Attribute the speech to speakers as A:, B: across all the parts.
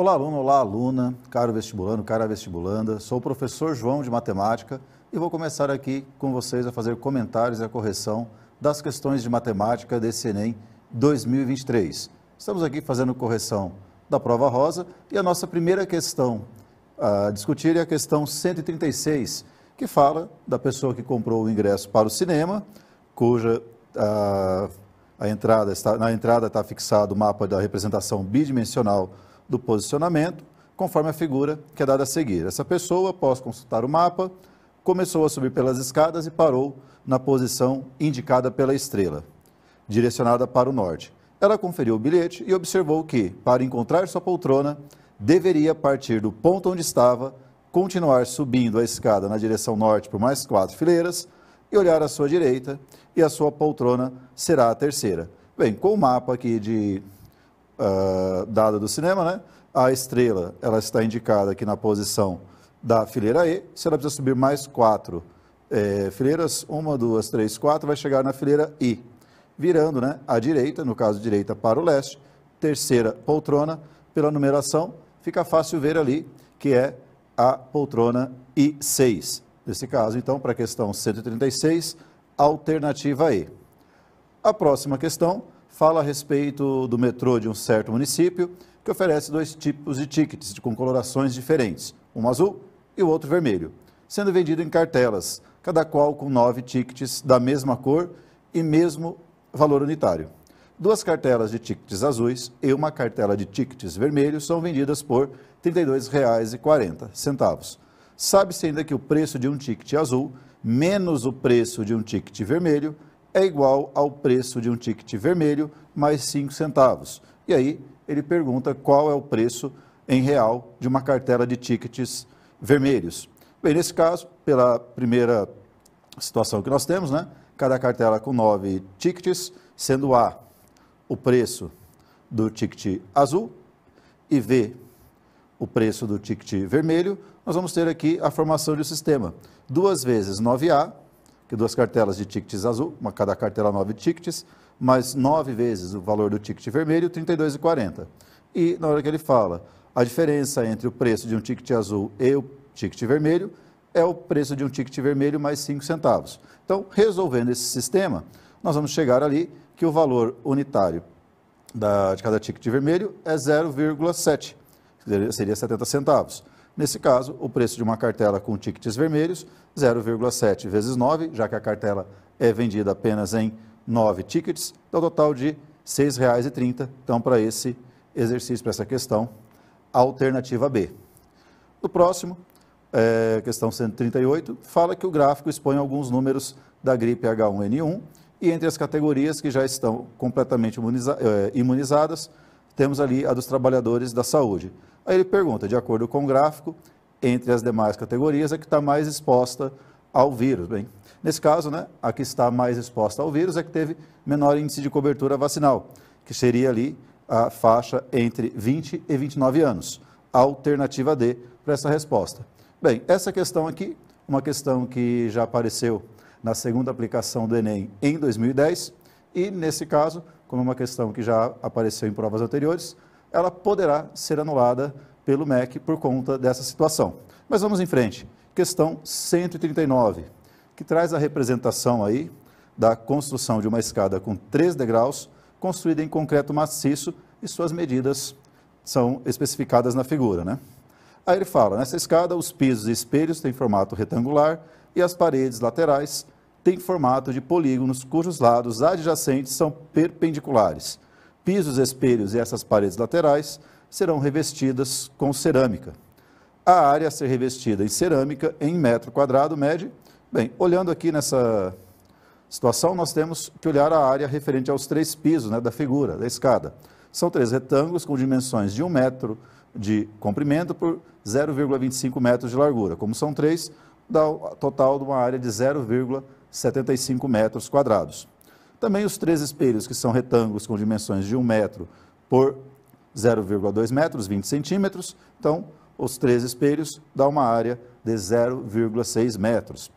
A: Olá, aluno, olá, aluna, caro vestibulando, cara vestibulanda. Sou o professor João de Matemática e vou começar aqui com vocês a fazer comentários e a correção das questões de matemática desse Enem 2023. Estamos aqui fazendo correção da prova rosa e a nossa primeira questão a discutir é a questão 136, que fala da pessoa que comprou o ingresso para o cinema, cuja a, a entrada está, na entrada está fixado o mapa da representação bidimensional do posicionamento, conforme a figura que é dada a seguir. Essa pessoa, após consultar o mapa, começou a subir pelas escadas e parou na posição indicada pela estrela, direcionada para o norte. Ela conferiu o bilhete e observou que, para encontrar sua poltrona, deveria partir do ponto onde estava, continuar subindo a escada na direção norte por mais quatro fileiras e olhar à sua direita, e a sua poltrona será a terceira. Bem, com o mapa aqui de uh, dado do cinema, né? A estrela, ela está indicada aqui na posição da fileira E. Se ela precisa subir mais quatro é, fileiras, uma, duas, três, quatro, vai chegar na fileira I. Virando, né? À direita, no caso direita para o leste, terceira poltrona, pela numeração, fica fácil ver ali que é a poltrona I6. Nesse caso, então, para a questão 136, alternativa E. A próxima questão fala a respeito do metrô de um certo município que oferece dois tipos de tickets com colorações diferentes, um azul e o outro vermelho, sendo vendido em cartelas, cada qual com nove tickets da mesma cor e mesmo valor unitário. Duas cartelas de tickets azuis e uma cartela de tickets vermelhos são vendidas por R$ 32,40. Sabe-se ainda que o preço de um ticket azul menos o preço de um ticket vermelho é igual ao preço de um ticket vermelho mais 5 centavos. E aí ele pergunta qual é o preço em real de uma cartela de tickets vermelhos. Bem, nesse caso, pela primeira situação que nós temos, né? Cada cartela com nove tickets, sendo A o preço do ticket azul e V o preço do ticket vermelho, nós vamos ter aqui a formação de sistema. Duas vezes 9A, que duas cartelas de tickets azul, uma, cada cartela 9 tickets, mais nove vezes o valor do ticket vermelho, R$ 32,40. E na hora que ele fala, a diferença entre o preço de um ticket azul e o ticket vermelho é o preço de um ticket vermelho mais 5 centavos. Então, resolvendo esse sistema, nós vamos chegar ali que o valor unitário da, de cada ticket vermelho é 0,7, seria 70 centavos. Nesse caso, o preço de uma cartela com tickets vermelhos, 0,7 vezes 9, já que a cartela é vendida apenas em 9 tickets, dá um total de R$ 6,30. Então, para esse exercício, para essa questão, alternativa B. No próximo, é, questão 138, fala que o gráfico expõe alguns números da gripe H1N1 e entre as categorias que já estão completamente imuniza eh, imunizadas, temos ali a dos trabalhadores da saúde. Aí ele pergunta, de acordo com o gráfico, entre as demais categorias, a que está mais exposta ao vírus. Bem, nesse caso, né, a que está mais exposta ao vírus é que teve menor índice de cobertura vacinal, que seria ali a faixa entre 20 e 29 anos. Alternativa D para essa resposta. Bem, essa questão aqui, uma questão que já apareceu na segunda aplicação do Enem em 2010 e, nesse caso, como é uma questão que já apareceu em provas anteriores, ela poderá ser anulada pelo MEC por conta dessa situação. Mas vamos em frente. Questão 139, que traz a representação aí da construção de uma escada com três degraus, construída em concreto maciço e suas medidas são especificadas na figura, né? Aí ele fala, nessa escada os pisos e espelhos têm formato retangular e as paredes laterais têm formato de polígonos cujos lados adjacentes são perpendiculares. Pisos, espelhos e essas paredes laterais serão revestidas com cerâmica. A área a ser revestida em cerâmica em metro quadrado mede, bem, olhando aqui nessa situação, nós temos que olhar a área referente aos três pisos né, da figura, da escada. São três retângulos com dimensões de um metro de comprimento por 0,25 metros de largura. Como são três, dá o total de uma área de 0,75 metros quadrados. Também os três espelhos, que são retângulos com dimensões de 1 metro por 0,2 metros, 20 centímetros. Então, os três espelhos dá uma área de 0,6 metros.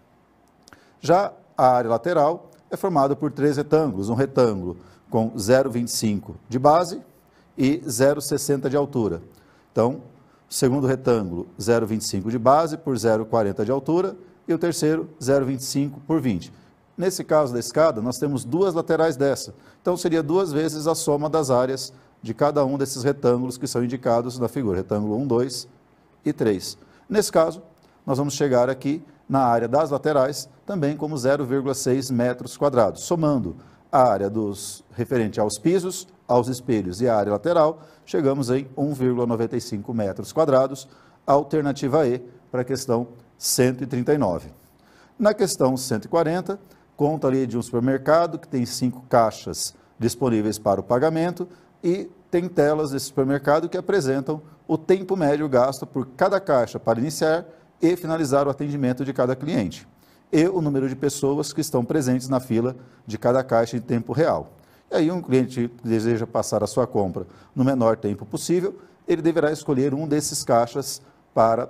A: Já a área lateral é formada por três retângulos, um retângulo com 0,25 de base e 0,60 de altura Então, segundo retângulo, 0,25 de base por 0,40 de altura e o terceiro, 0,25 por 20. Nesse caso da escada, nós temos duas laterais dessa. Então, seria duas vezes a soma das áreas de cada um desses retângulos que são indicados na figura, retângulo 1, 2 e 3. Nesse caso, nós vamos chegar aqui na área das laterais, também como 0,6 metros quadrados, somando a área dos referente aos pisos, aos espelhos e a área lateral, chegamos em 1,95 metros quadrados, alternativa E para a questão 139. Na questão 140, conta ali de um supermercado que tem cinco caixas disponíveis para o pagamento e tem telas desse supermercado que apresentam o tempo médio gasto por cada caixa para iniciar e finalizar o atendimento de cada cliente, e o número de pessoas que estão presentes na fila de cada caixa em tempo real. E aí, um cliente que deseja passar a sua compra no menor tempo possível, ele deverá escolher um desses caixas para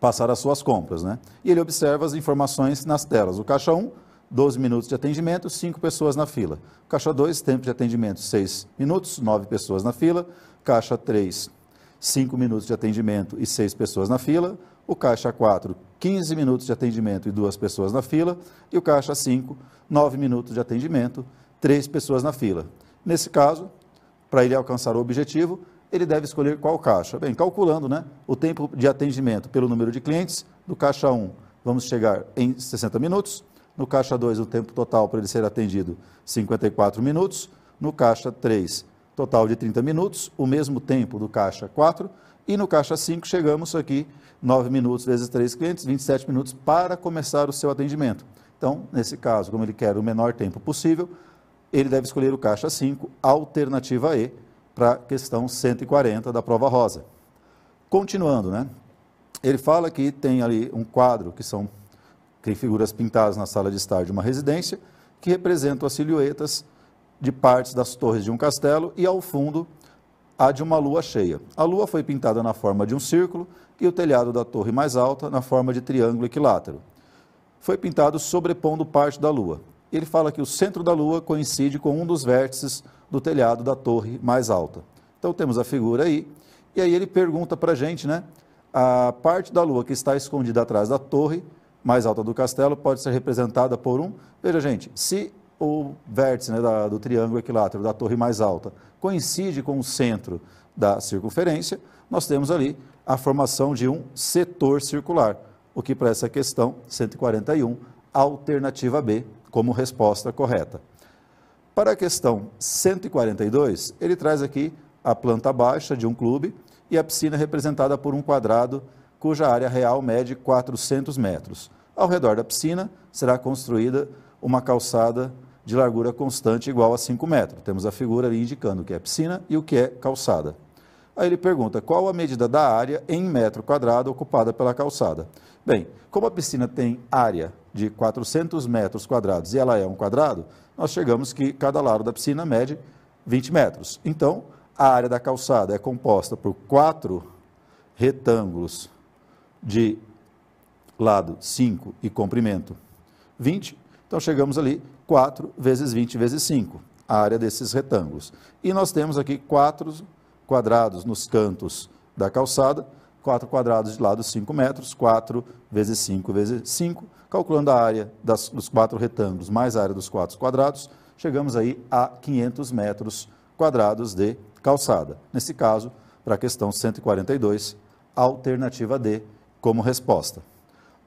A: passar as suas compras. Né? E ele observa as informações nas telas. O caixa 1, 12 minutos de atendimento, 5 pessoas na fila. Caixa 2, tempo de atendimento 6 minutos, 9 pessoas na fila. Caixa 3, 5 minutos de atendimento e 6 pessoas na fila. O caixa 4, 15 minutos de atendimento e 2 pessoas na fila. E o caixa 5, 9 minutos de atendimento, 3 pessoas na fila. Nesse caso, para ele alcançar o objetivo, ele deve escolher qual caixa. Bem, calculando né, o tempo de atendimento pelo número de clientes, do caixa 1 vamos chegar em 60 minutos, no caixa 2, o tempo total para ele ser atendido, 54 minutos. No caixa 3, total de 30 minutos, o mesmo tempo do caixa 4. E no caixa 5, chegamos aqui, 9 minutos vezes 3 clientes, 27 minutos para começar o seu atendimento. Então, nesse caso, como ele quer o menor tempo possível, ele deve escolher o caixa 5, alternativa E, para a questão 140 da prova rosa. Continuando, né? Ele fala que tem ali um quadro que são tem figuras pintadas na sala de estar de uma residência, que representam as silhuetas de partes das torres de um castelo e, ao fundo, a de uma lua cheia. A lua foi pintada na forma de um círculo e o telhado da torre mais alta na forma de triângulo equilátero. Foi pintado sobrepondo parte da lua. Ele fala que o centro da lua coincide com um dos vértices do telhado da torre mais alta. Então temos a figura aí, e aí ele pergunta para a gente, né? A parte da lua que está escondida atrás da torre mais alta do castelo pode ser representada por um. Veja, gente, se o vértice né, da, do triângulo equilátero da torre mais alta coincide com o centro da circunferência, nós temos ali a formação de um setor circular, o que para essa questão 141, alternativa B, como resposta correta. Para a questão 142, ele traz aqui a planta baixa de um clube e a piscina representada por um quadrado cuja área real mede 400 metros. Ao redor da piscina será construída uma calçada de largura constante igual a 5 metros. Temos a figura ali indicando o que é piscina e o que é calçada. Aí ele pergunta qual a medida da área em metro quadrado ocupada pela calçada. Bem, como a piscina tem área de 400 metros quadrados e ela é um quadrado, nós chegamos que cada lado da piscina mede 20 metros. Então, a área da calçada é composta por quatro retângulos de lado 5 e comprimento 20, então chegamos ali 4 vezes 20 vezes 5, a área desses retângulos. E nós temos aqui 4 quadrados nos cantos da calçada, 4 quadrados de lado 5 metros, 4 vezes 5 vezes 5, calculando a área das, dos quatro retângulos mais a área dos quatro quadrados, chegamos aí a 500 metros quadrados de calçada. Nesse caso, para a questão 142, alternativa D, como resposta.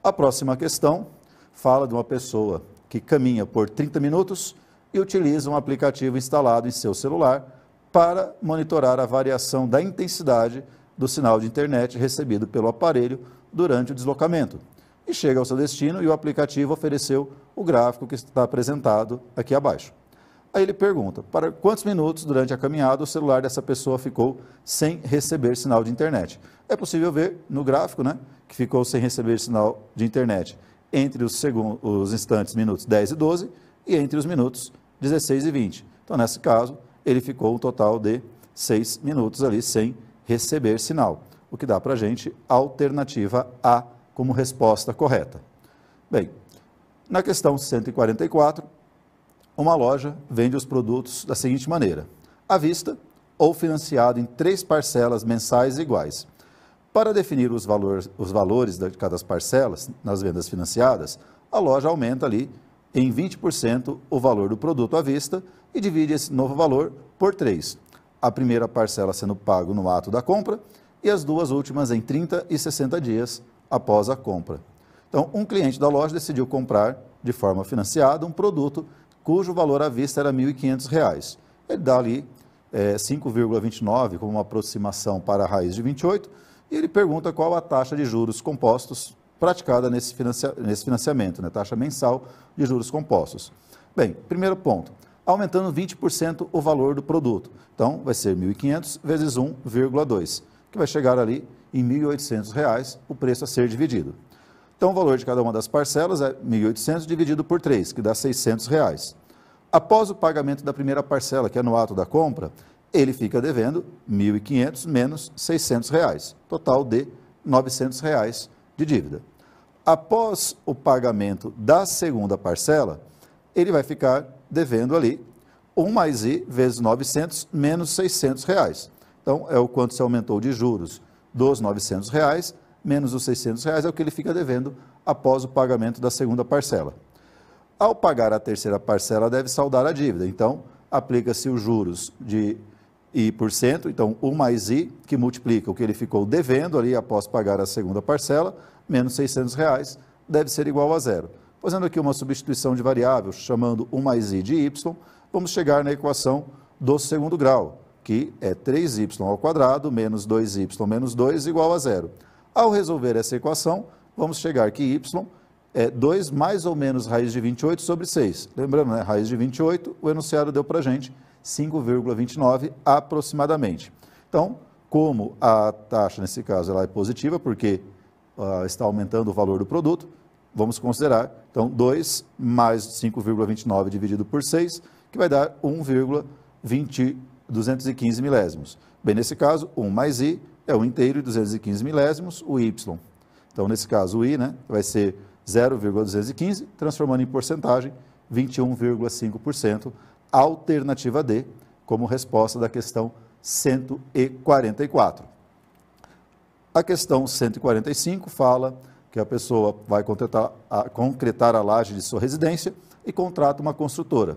A: A próxima questão fala de uma pessoa que caminha por 30 minutos e utiliza um aplicativo instalado em seu celular para monitorar a variação da intensidade do sinal de internet recebido pelo aparelho durante o deslocamento. E chega ao seu destino e o aplicativo ofereceu o gráfico que está apresentado aqui abaixo. Aí ele pergunta: para quantos minutos durante a caminhada o celular dessa pessoa ficou sem receber sinal de internet? É possível ver no gráfico, né, que ficou sem receber sinal de internet entre os, os instantes minutos 10 e 12 e entre os minutos 16 e 20. Então, nesse caso, ele ficou um total de 6 minutos ali sem receber sinal, o que dá para a gente alternativa A como resposta correta. Bem, na questão 144, uma loja vende os produtos da seguinte maneira: à vista,
B: ou financiado em três parcelas mensais iguais. Para definir os, valor, os valores de cada parcelas nas vendas financiadas, a loja aumenta ali em 20% o valor do produto à vista e divide esse novo valor por três. A primeira parcela sendo pago no ato da compra e as duas últimas em 30 e 60 dias após a compra. Então, um cliente da loja decidiu comprar de forma financiada um produto cujo valor à vista era R$ 1.500. Ele dá ali é, 5,29 como uma aproximação para a raiz de 28 e ele pergunta qual a taxa de juros compostos praticada nesse, financia, nesse financiamento, né, taxa mensal de juros compostos. Bem, primeiro ponto, aumentando 20% o valor do produto. Então, vai ser 1.500 vezes 1,2, que vai chegar ali em R$ 1.800 o preço a ser dividido. Então, o valor de cada uma das parcelas é 1.800 dividido por 3, que dá 600 reais. Após o pagamento da primeira parcela, que é no ato da compra, ele fica devendo R$ 1.500 menos 600 reais, total de 900 reais de dívida. Após o pagamento da segunda parcela, ele vai ficar devendo ali 1 mais I vezes 900 menos 600 reais. Então, é o quanto se aumentou de juros dos 900 reais menos os 600 reais é o que ele fica devendo após o pagamento da segunda parcela. Ao pagar a terceira parcela, deve saldar a dívida. Então, aplica-se os juros de I por cento, então 1 mais I, que multiplica o que ele ficou devendo ali após pagar a segunda parcela, menos 600 reais, deve ser igual a zero. Fazendo aqui uma substituição de variável, chamando 1 mais I de Y, vamos chegar na equação do segundo grau, que é 3y ao quadrado menos 2y menos 2 igual a zero. Ao resolver essa equação, vamos chegar que y é 2 mais ou menos raiz de 28 sobre 6. Lembrando, né, raiz de 28, o enunciado deu para gente 5,29 aproximadamente. Então, como a taxa, nesse caso, ela é positiva, porque uh, está aumentando o valor do produto, vamos considerar, então, 2 mais 5,29 dividido por 6, que vai dar 1,215 milésimos. Bem, nesse caso, 1 mais i é o inteiro e 215 milésimos, o y. Então, nesse caso, o i né, vai ser 0,215, transformando em porcentagem 21,5%, alternativa D, como resposta da questão 144. A questão 145 fala que a pessoa vai concretar a, concretar a laje de sua residência e contrata uma construtora.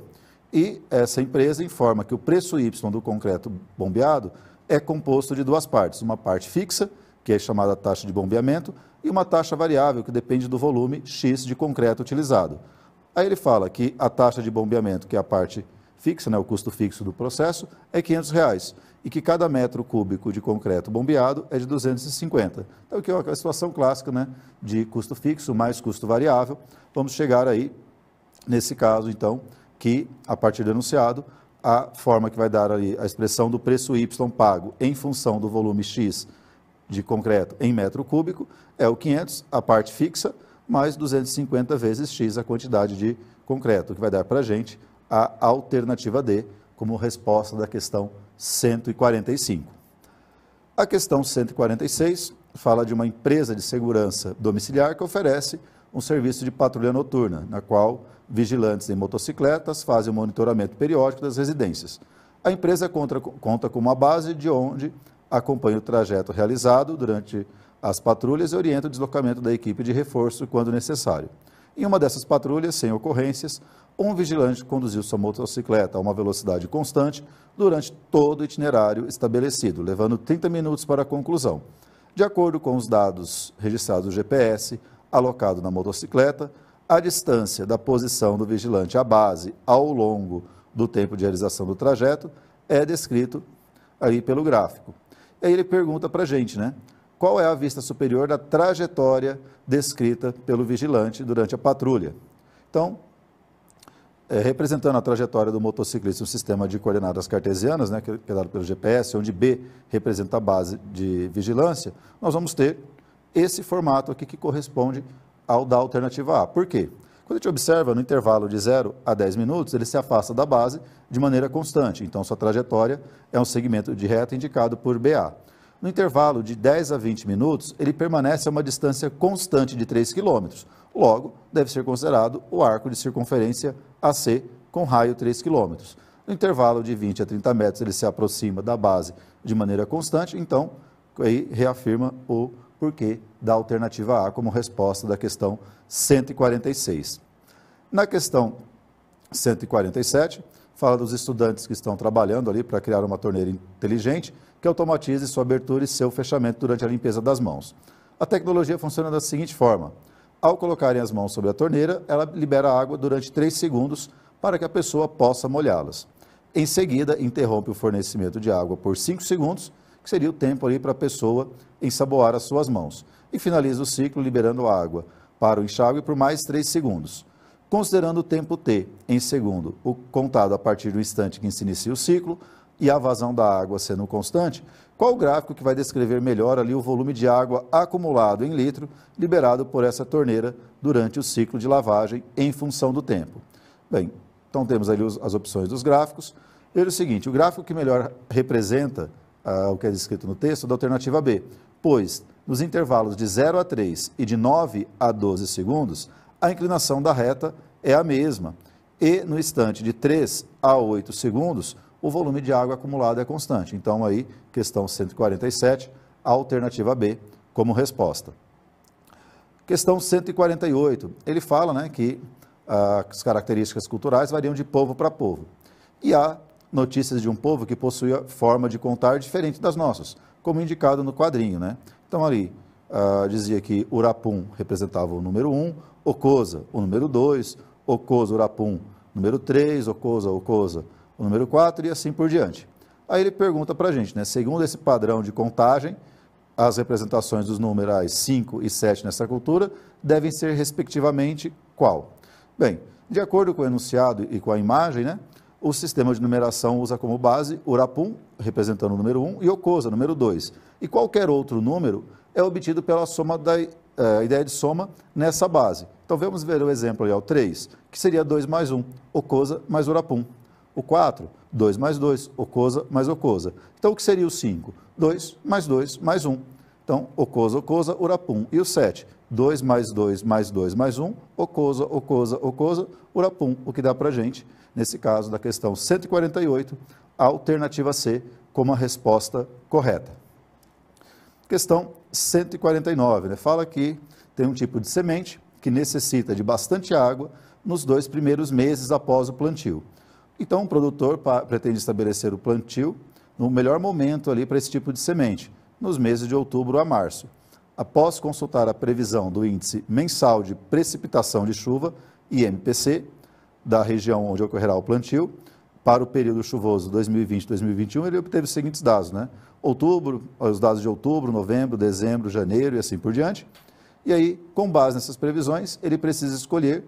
B: E essa empresa informa que o preço Y do concreto bombeado é composto de duas partes, uma parte fixa, que é chamada taxa de bombeamento, e uma taxa variável, que depende do volume X de concreto utilizado. Aí ele fala que a taxa de bombeamento, que é a parte fixa, né, o custo fixo do processo, é 500 reais, e que cada metro cúbico de concreto bombeado é de 250. Então, aqui é uma situação clássica né, de custo fixo mais custo variável. Vamos chegar aí, nesse caso, então, que, a partir do enunciado, a forma que vai dar ali a expressão do preço Y pago em função do volume X de concreto em metro cúbico é o 500, a parte fixa, mais 250 vezes X a quantidade de concreto, que vai dar para a gente a alternativa D como resposta da questão 145. A questão 146 fala de uma empresa de segurança domiciliar que oferece um serviço de patrulha noturna, na qual vigilantes em motocicletas fazem o monitoramento periódico das residências. A empresa conta, conta com uma base de onde acompanha o trajeto realizado durante as patrulhas e orienta o deslocamento da equipe de reforço quando necessário. Em uma dessas patrulhas, sem ocorrências, um vigilante conduziu sua motocicleta a uma velocidade constante durante todo o itinerário estabelecido, levando 30 minutos para a conclusão. De acordo com os dados registrados no GPS, alocado na motocicleta, a distância da posição do vigilante à base ao longo do tempo de realização do trajeto é descrito aí pelo gráfico. Aí ele pergunta para a gente, né? Qual é a vista superior da trajetória descrita pelo vigilante durante a patrulha? Então, é, representando a trajetória do motociclista no sistema de coordenadas cartesianas, né, que é dado pelo GPS, onde B representa a base de vigilância, nós vamos ter esse formato aqui que corresponde ao da alternativa A. Por quê? Quando a gente observa no intervalo de 0 a 10 minutos, ele se afasta da base de maneira constante. Então, sua trajetória é um segmento de reta indicado por BA. No intervalo de 10 a 20 minutos, ele permanece a uma distância constante de 3 km. Logo, deve ser considerado o arco de circunferência AC com raio 3 km. no intervalo de 20 a 30 metros ele se aproxima da base de maneira constante, então aí reafirma o porquê da alternativa A como resposta da questão 146. Na questão 147, fala dos estudantes que estão trabalhando ali para criar uma torneira inteligente que automatize sua abertura e seu fechamento durante a limpeza das mãos. A tecnologia funciona da seguinte forma: ao colocarem as mãos sobre a torneira, ela libera água durante 3 segundos para que a pessoa possa molhá-las. Em seguida, interrompe o fornecimento de água por 5 segundos, que seria o tempo ali para a pessoa ensaboar as suas mãos. E finaliza o ciclo liberando água para o enxágue por mais 3 segundos. Considerando o tempo T em segundo, o contado a partir do instante que se inicia o ciclo, e a vazão da água sendo constante, qual o gráfico que vai descrever melhor ali o volume de água acumulado em litro liberado por essa torneira durante o ciclo de lavagem em função do tempo? Bem, então temos ali as opções dos gráficos. Veja o seguinte, o gráfico que melhor representa ah, o que é descrito no texto é da alternativa B, pois nos intervalos de 0 a 3 e de 9 a 12 segundos, a inclinação da reta é a mesma. E no instante de 3 a 8 segundos, o volume de água acumulado é constante. Então, aí, questão 147, alternativa B como resposta. Questão 148, ele fala né, que ah, as características culturais variam de povo para povo. E há notícias de um povo que possui a forma de contar diferente das nossas, como indicado no quadrinho. Né? Então, ali, ah, dizia que Urapum representava o número 1, Ocosa o número 2, Ocosa, Urapum, número 3, Ocosa, Ocosa, o número 4 e assim por diante. Aí ele pergunta para a gente, né, segundo esse padrão de contagem, as representações dos numerais 5 e 7 nessa cultura devem ser respectivamente qual? Bem, de acordo com o enunciado e com a imagem, né, o sistema de numeração usa como base Urapum, representando o número 1, e Ocosa, número 2. E qualquer outro número é obtido pela soma da é, ideia de soma nessa base. Então vamos ver o exemplo aí, o 3, que seria 2 mais 1, Ocosa mais Urapum. O 4, 2 mais 2, ocosa mais ocosa. Então, o que seria o 5? 2 mais 2 mais 1. Então, ocosa, ocosa, urapum. E o 7? 2 mais 2 mais 2 mais 1, ocosa, ocosa, ocosa, urapum. O que dá para a gente, nesse caso da questão 148, a alternativa C como a resposta correta. Questão 149, né? fala que tem um tipo de semente que necessita de bastante água nos dois primeiros meses após o plantio. Então, o produtor pretende estabelecer o plantio no melhor momento ali para esse tipo de semente, nos meses de outubro a março. Após consultar a previsão do índice mensal de precipitação de chuva, IMPC, da região onde ocorrerá o plantio, para o período chuvoso 2020-2021, ele obteve os seguintes dados, né? Outubro, os dados de outubro, novembro, dezembro, janeiro e assim por diante. E aí, com base nessas previsões, ele precisa escolher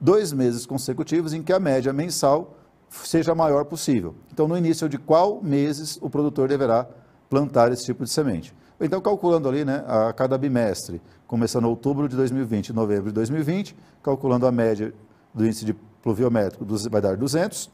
B: dois meses consecutivos em que a média mensal seja maior possível. Então, no início de qual meses o produtor deverá plantar esse tipo de semente. Então, calculando ali, né, a cada bimestre, começando outubro de 2020 e novembro de 2020, calculando a média do índice de pluviométrico, vai dar 200,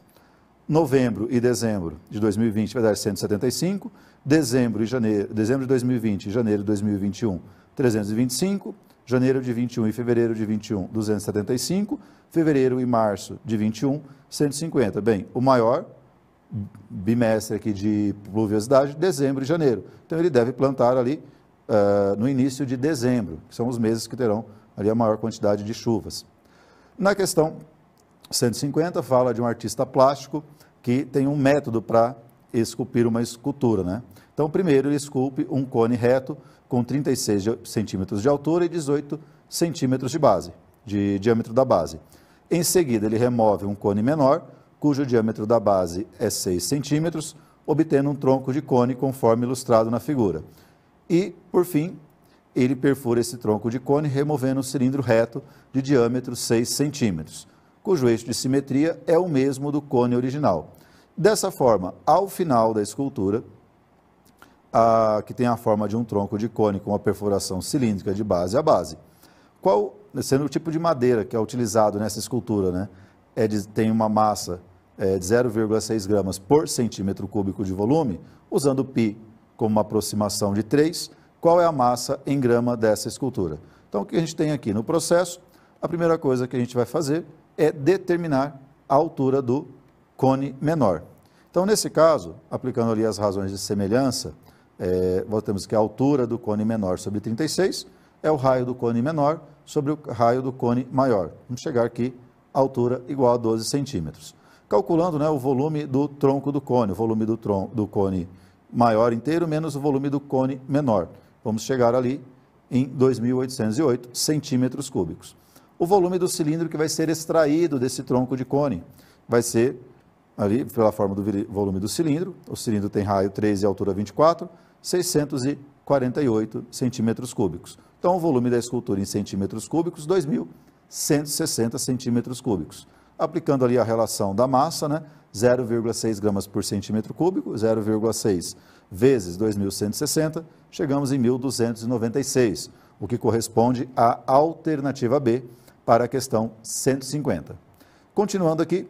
B: novembro e dezembro de 2020 vai dar 175, dezembro e janeiro, dezembro de 2020 e janeiro de 2021, 325, janeiro de 21 e fevereiro de 21, 275, fevereiro e março de 21, 150. Bem, o maior bimestre aqui de pluviosidade, dezembro e janeiro. Então ele deve plantar ali uh, no início de dezembro, que são os meses que terão ali a maior quantidade de chuvas. Na questão 150 fala de um artista plástico que tem um método para esculpir uma escultura, né? Então, primeiro ele esculpe um cone reto com 36 centímetros de altura e 18 centímetros de base, de diâmetro da base. Em seguida, ele remove um cone menor, cujo diâmetro da base é 6 centímetros, obtendo um tronco de cone conforme ilustrado na figura. E, por fim, ele perfura esse tronco de cone removendo um cilindro reto de diâmetro 6 centímetros, cujo eixo de simetria é o mesmo do cone original. Dessa forma, ao final da escultura, a, que tem a forma de um tronco de cone com uma perfuração cilíndrica de base a base, qual sendo o tipo de madeira que é utilizado nessa escultura, né? É de, tem uma massa é, de 0,6 gramas por centímetro cúbico de volume, usando π como uma aproximação de 3, qual é a massa em grama dessa escultura? Então, o que a gente tem aqui no processo, a primeira coisa que a gente vai fazer é determinar a altura do cone menor. Então, nesse caso, aplicando ali as razões de semelhança, é, nós temos que a altura do cone menor sobre 36 é o raio do cone menor sobre o raio do cone maior. Vamos chegar aqui, altura igual a 12 centímetros. Calculando né, o volume do tronco do cone, o volume do, tron do cone maior inteiro menos o volume do cone menor. Vamos chegar ali em 2.808 centímetros cúbicos. O volume do cilindro que vai ser extraído desse tronco de cone vai ser ali pela forma do volume do cilindro. O cilindro tem raio 13 e altura 24, 648 centímetros cúbicos. Então, o volume da escultura em centímetros cúbicos, 2.160 centímetros cúbicos. Aplicando ali a relação da massa, né? 0,6 gramas por centímetro cúbico, 0,6 vezes 2.160, chegamos em 1.296, o que corresponde à alternativa B para a questão 150. Continuando aqui,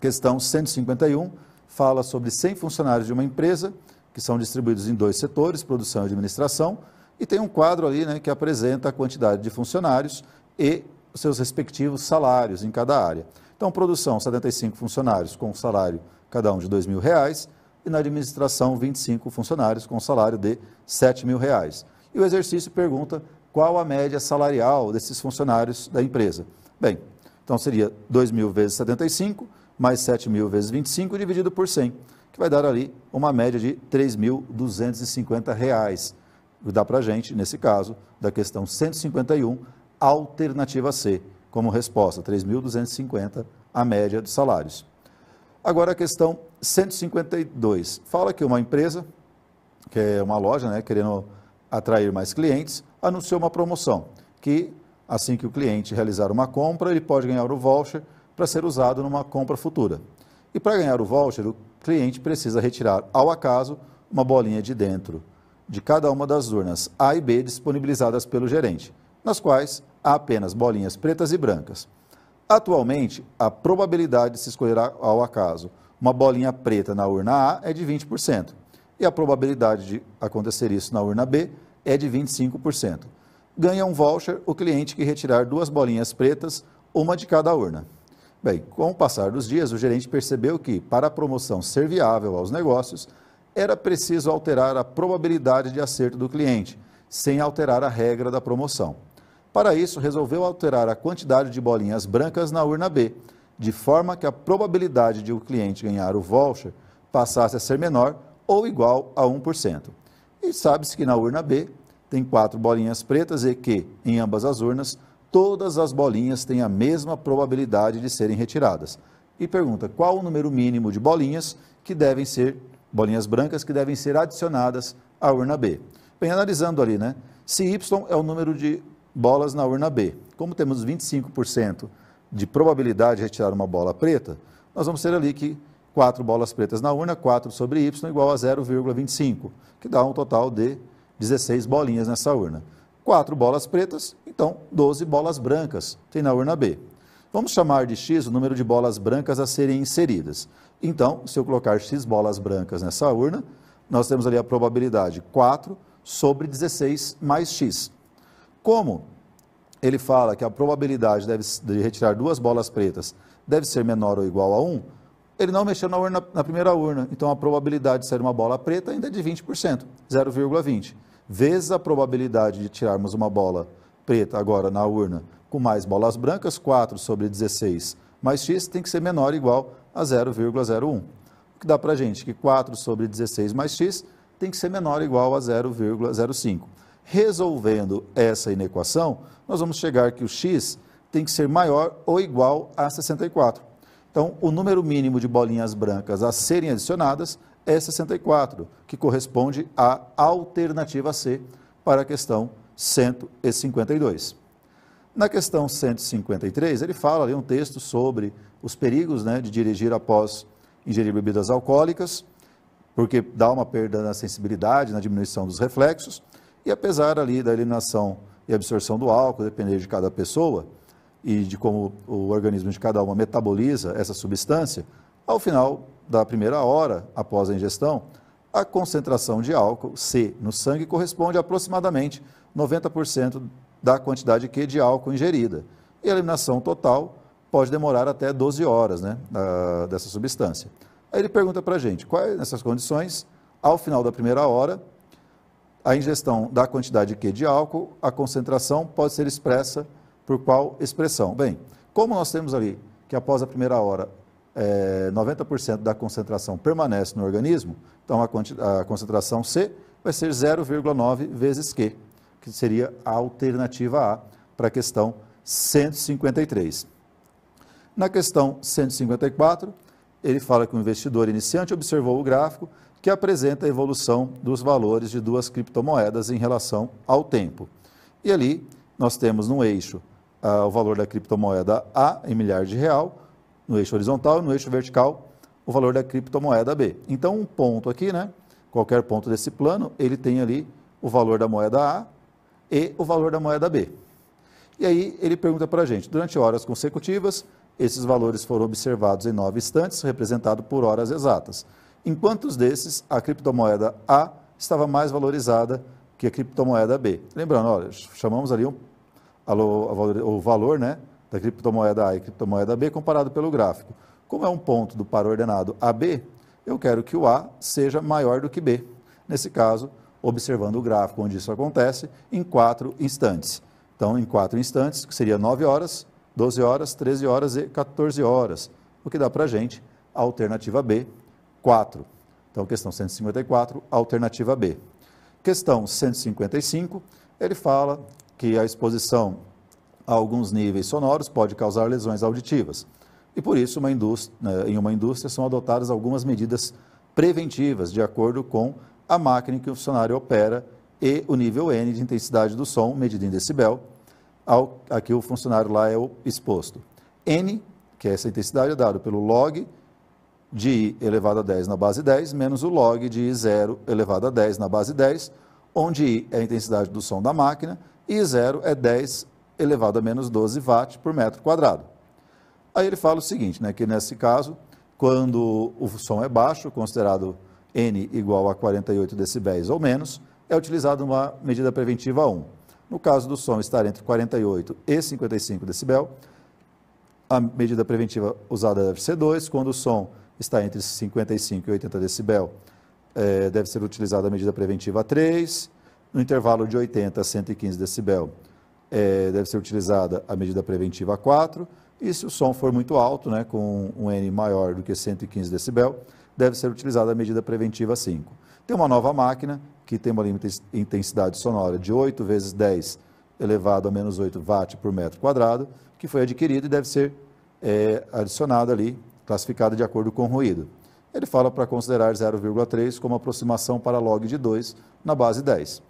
B: questão 151 fala sobre 100 funcionários de uma empresa que são distribuídos em dois setores, produção e administração, e tem um quadro ali né, que apresenta a quantidade de funcionários e os seus respectivos salários em cada área. Então, produção, 75 funcionários com salário cada um de R$ mil reais, e na administração, 25 funcionários com salário de 7 mil reais. E o exercício pergunta qual a média salarial desses funcionários da empresa. Bem, então seria 2 mil vezes 75, mais 7 mil vezes 25, dividido por 100, que vai dar ali uma média de R$ 3.250. Dá para a gente, nesse caso, da questão 151, alternativa C, como resposta, 3.250 a média dos salários. Agora a questão 152. Fala que uma empresa, que é uma loja, né, querendo atrair mais clientes, anunciou uma promoção, que assim que o cliente realizar uma compra, ele pode ganhar o voucher para ser usado numa compra futura. E para ganhar o voucher, o cliente precisa retirar ao acaso uma bolinha de dentro de cada uma das urnas A e B disponibilizadas pelo gerente, nas quais há apenas bolinhas pretas e brancas. Atualmente, a probabilidade de se escolher ao acaso uma bolinha preta na urna A é de 20%, e a probabilidade de acontecer isso na urna B é de 25%. Ganha um voucher o cliente que retirar duas bolinhas pretas, uma de cada urna. Bem, com o passar dos dias, o gerente percebeu que, para a promoção ser viável aos negócios, era preciso alterar a probabilidade de acerto do cliente, sem alterar a regra da promoção. Para isso, resolveu alterar a quantidade de bolinhas brancas na urna B, de forma que a probabilidade de o cliente ganhar o voucher passasse a ser menor ou igual a 1%. E sabe-se que na urna B tem quatro bolinhas pretas e que, em ambas as urnas, todas as bolinhas têm a mesma probabilidade de serem retiradas. E pergunta qual o número mínimo de bolinhas que devem ser, bolinhas brancas que devem ser adicionadas à urna B. Bem, analisando ali, né? Se Y é o número de bolas na urna B. Como temos 25% de probabilidade de retirar uma bola preta, nós vamos ter ali que 4 bolas pretas na urna, 4 sobre y igual a 0,25, que dá um total de 16 bolinhas nessa urna. 4 bolas pretas, então 12 bolas brancas tem na urna B. Vamos chamar de x o número de bolas brancas a serem inseridas. Então, se eu colocar x bolas brancas nessa urna, nós temos ali a probabilidade 4 sobre 16 mais x. Como ele fala que a probabilidade deve, de retirar duas bolas pretas deve ser menor ou igual a 1, ele não mexeu na, urna, na primeira urna. Então a probabilidade de ser uma bola preta ainda é de 20%, 0,20. Vezes a probabilidade de tirarmos uma bola preta agora na urna com mais bolas brancas, 4 sobre 16 mais x, tem que ser menor ou igual a 0,01. O que dá para a gente que 4 sobre 16 mais x tem que ser menor ou igual a 0,05. Resolvendo essa inequação, nós vamos chegar que o x tem que ser maior ou igual a 64. Então, o número mínimo de bolinhas brancas a serem adicionadas é 64, que corresponde à alternativa C para a questão 152. Na questão 153, ele fala ali um texto sobre os perigos né, de dirigir após ingerir bebidas alcoólicas, porque dá uma perda na sensibilidade, na diminuição dos reflexos, e apesar ali da eliminação e absorção do álcool, depender de cada pessoa e de como o organismo de cada uma metaboliza essa substância, ao final da primeira hora após a ingestão, a concentração de álcool C no sangue corresponde aproximadamente 90% da quantidade Q de álcool ingerida. E a eliminação total pode demorar até 12 horas né, dessa substância.
A: Aí ele pergunta para a gente, quais nessas condições, ao final da primeira hora, a ingestão da quantidade Q de álcool, a concentração pode ser expressa por qual expressão? Bem, como nós temos ali que após a primeira hora é, 90% da concentração permanece no organismo, então a, a concentração C vai ser 0,9 vezes Q, que seria a alternativa A para a questão 153. Na questão 154, ele fala que o investidor iniciante observou o gráfico que apresenta a evolução dos valores de duas criptomoedas em relação ao tempo. E ali nós temos no eixo ah, o valor da criptomoeda A em milhar de real, no eixo horizontal e no eixo vertical o valor da criptomoeda B. Então um ponto aqui, né? Qualquer ponto desse plano, ele tem ali o valor da moeda A e o valor da moeda B. E aí ele pergunta para a gente, durante horas consecutivas, esses valores foram observados em nove instantes, representado por horas exatas. Em quantos desses a criptomoeda A estava mais valorizada que a criptomoeda B? Lembrando, olha, chamamos ali um, o valor né, da criptomoeda A e criptomoeda B comparado pelo gráfico. Como é um ponto do par ordenado AB, eu quero que o A seja maior do que B. Nesse caso, observando o gráfico onde isso acontece, em quatro instantes. Então, em quatro instantes, que seria 9 horas, 12 horas, 13 horas e 14 horas, o que dá para a gente a alternativa B, 4. Então, questão 154, alternativa B. Questão 155, ele fala que a exposição a alguns níveis sonoros pode causar lesões auditivas. E por isso, uma né, em uma indústria são adotadas algumas medidas preventivas, de acordo com a máquina em que o funcionário opera e o nível N de intensidade do som, medido em decibel, ao, a que o funcionário lá é exposto. N, que é essa intensidade, é dado pelo log de I elevado a 10 na base 10, menos o log de I0 elevado a 10 na base 10, onde I é a intensidade do som da máquina e I0 é 10 elevado a menos 12 watts por metro quadrado. Aí ele fala o seguinte, né, que nesse caso, quando o som é baixo, considerado N igual a 48 decibéis ou menos, é utilizada uma medida preventiva 1. No caso do som estar entre 48 e 55 decibel, a medida preventiva usada deve ser 2. Quando o som está entre 55 e 80 decibel, é, deve ser utilizada a medida preventiva 3. No intervalo de 80 a 115 decibel, é, deve ser utilizada a medida preventiva 4. E se o som for muito alto, né, com um N maior do que 115 decibel, deve ser utilizada a medida preventiva 5. Tem uma nova máquina que tem uma intensidade sonora de 8 vezes 10 elevado a menos 8 watt por metro quadrado, que foi adquirida e deve ser é, adicionada ali, classificada de acordo com o ruído. Ele fala para considerar 0,3 como aproximação para log de 2 na base 10.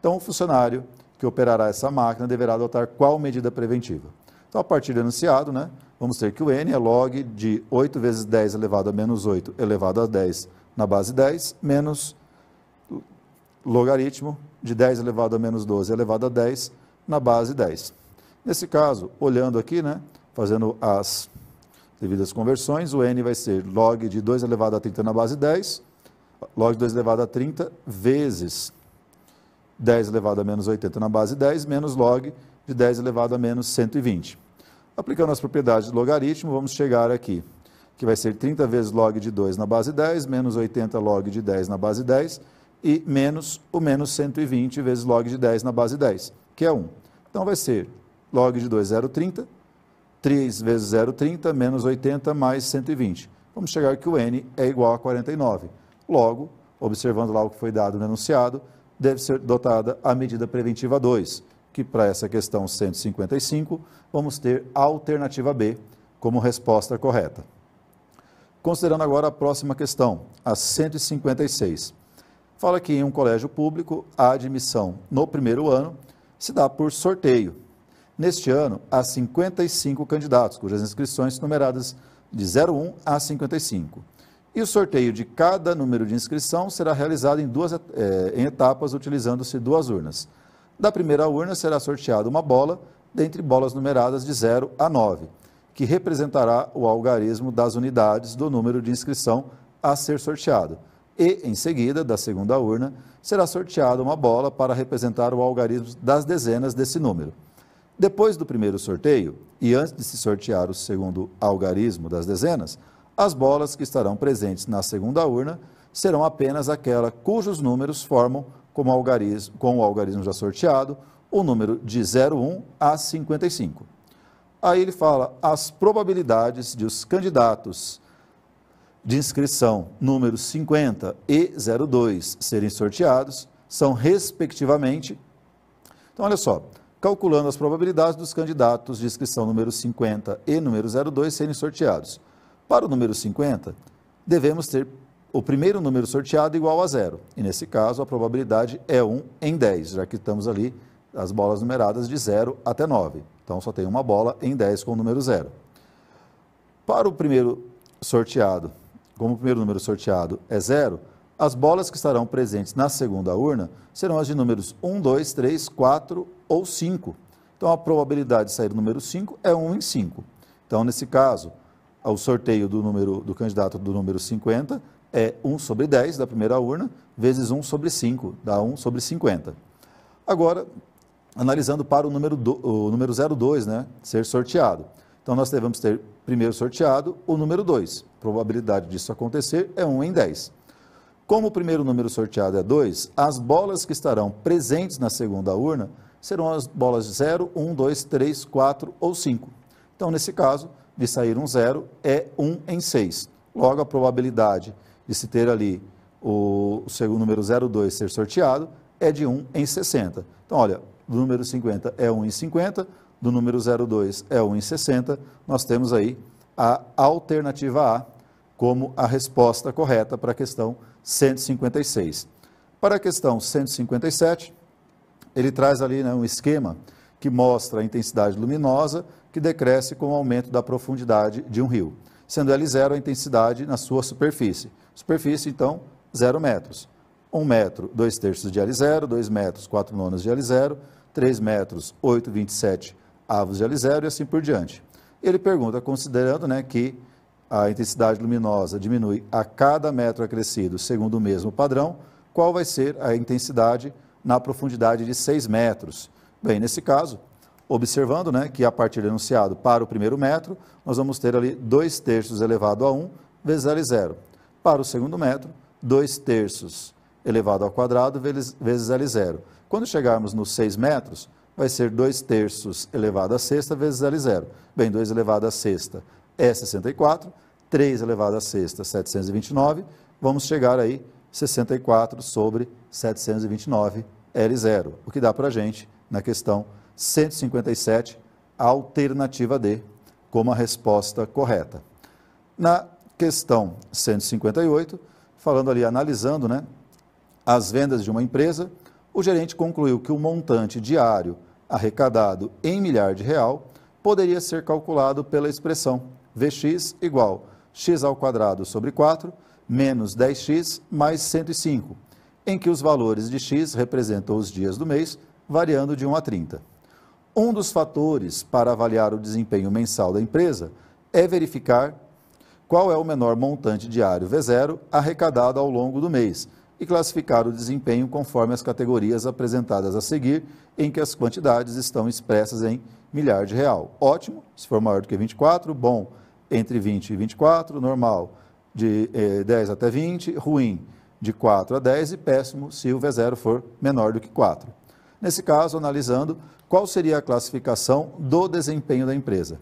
A: Então, o funcionário que operará essa máquina deverá adotar qual medida preventiva? Então, a partir do enunciado, né, vamos ter que o n é log de 8 vezes 10 elevado a menos 8 elevado a 10 na base 10, menos logaritmo de 10 elevado a menos 12 elevado a 10 na base 10. Nesse caso, olhando aqui, né, fazendo as devidas conversões, o n vai ser log de 2 elevado a 30 na base 10, log de 2 elevado a 30 vezes 10 elevado a menos 80 na base 10, menos log de 10 elevado a menos 120. Aplicando as propriedades do logaritmo, vamos chegar aqui, que vai ser 30 vezes log de 2 na base 10, menos 80 log de 10 na base 10, e menos o menos 120 vezes log de 10 na base 10, que é 1. Então vai ser log de 2, 0,30, 3 vezes 0,30 menos 80 mais 120. Vamos chegar que o n é igual a 49. Logo, observando lá o que foi dado no enunciado, deve ser dotada a medida preventiva 2, que para essa questão 155, vamos ter a alternativa B como resposta correta. Considerando agora a próxima questão, a 156 fala que em um colégio público a admissão no primeiro ano se dá por sorteio. Neste ano, há 55 candidatos, cujas inscrições numeradas de 01 a 55. E o sorteio de cada número de inscrição será realizado em, duas, é, em etapas, utilizando-se duas urnas. Da primeira urna será sorteada uma bola, dentre bolas numeradas de 0 a 9, que representará o algarismo das unidades do número de inscrição a ser sorteado e, em seguida, da segunda urna, será sorteada uma bola para representar o algarismo das dezenas desse número. Depois do primeiro sorteio, e antes de se sortear o segundo algarismo das dezenas, As bolas que estarão presentes na segunda urna serão apenas aquela cujos números formam, como algarismo, com o algarismo já sorteado, o número de 01 a 55. Aí ele fala as probabilidades de os candidatos de inscrição números 50 e 02 serem sorteados são, respectivamente, então olha só, calculando as probabilidades dos candidatos de inscrição número 50 e número 02 serem sorteados. Para o número 50, devemos ter o primeiro número sorteado igual a zero. E nesse caso, a probabilidade é 1 em 10, já que estamos ali as bolas numeradas de 0 até 9. Então, só tem uma bola em 10 com o número 0. Para o primeiro sorteado, como o primeiro número sorteado é 0, as bolas que estarão presentes na segunda urna serão as de números 1, 2, 3, 4 ou 5. Então, a probabilidade de sair o número 5 é 1 em 5. Então, nesse caso, o sorteio do, número, do candidato do número 50 é 1 sobre 10 da primeira urna, vezes 1 sobre 5, dá 1 sobre 50. Agora, analisando para o número, do, o número 02, né, ser sorteado. Então, nós devemos ter primeiro sorteado o número 2. A probabilidade disso acontecer é 1 em 10. Como o primeiro número sorteado é 2, as bolas que estarão presentes na segunda urna serão as bolas 0, 1, 2, 3, 4 ou 5. Então, nesse caso, de sair um 0 é 1 em 6. Logo, a probabilidade de se ter ali o, o número 02 ser sorteado é de 1 em 60. Então, olha, do número 50 é 1 em 50, do número 02 é 1 em 60, nós temos aí a alternativa A como a resposta correta para a questão 156. Para a questão 157, ele traz ali né, um esquema que mostra a intensidade luminosa que decresce com o aumento da profundidade de um rio, sendo L0 a intensidade na sua superfície. Superfície, então, 0 metros. 1 metro, 2 terços de L0, 2 metros, 4 nonas de L0, 3 metros, 8,27 avos de L0 e assim por diante. Ele pergunta, considerando né, que a intensidade luminosa diminui a cada metro acrescido segundo o mesmo padrão, qual vai ser a intensidade na profundidade de 6 metros? Bem, nesse caso, observando né, que a partir do enunciado para o primeiro metro, nós vamos ter ali 2 terços elevado a 1 vezes L0. Para o segundo metro, 2 terços elevado ao quadrado vezes, vezes L0. Quando chegarmos nos 6 metros, vai ser 2 terços elevado a sexta vezes L0. Bem, 2 elevado a sexta é 64, 3 elevado a sexta, 729. Vamos chegar aí 64 sobre 729 L0, o que dá para a gente, na questão 157, a alternativa D, como a resposta correta. Na questão 158, falando ali, analisando né, as vendas de uma empresa, o gerente concluiu que o montante diário arrecadado em milhar de real poderia ser calculado pela expressão Vx igual x ao quadrado sobre 4 menos 10x mais 105, em que os valores de x representam os dias do mês, variando de 1 a 30. Um dos fatores para avaliar o desempenho mensal da empresa é verificar qual é o menor montante diário V0 arrecadado ao longo do mês, e classificar o desempenho conforme as categorias apresentadas a seguir, em que as quantidades estão expressas em milhar de real. Ótimo, se for maior do que 24, bom, entre 20 e 24, normal, de eh, 10 até 20, ruim, de 4 a 10 e péssimo se o V0 for menor do que 4. Nesse caso, analisando qual seria a classificação do desempenho da empresa.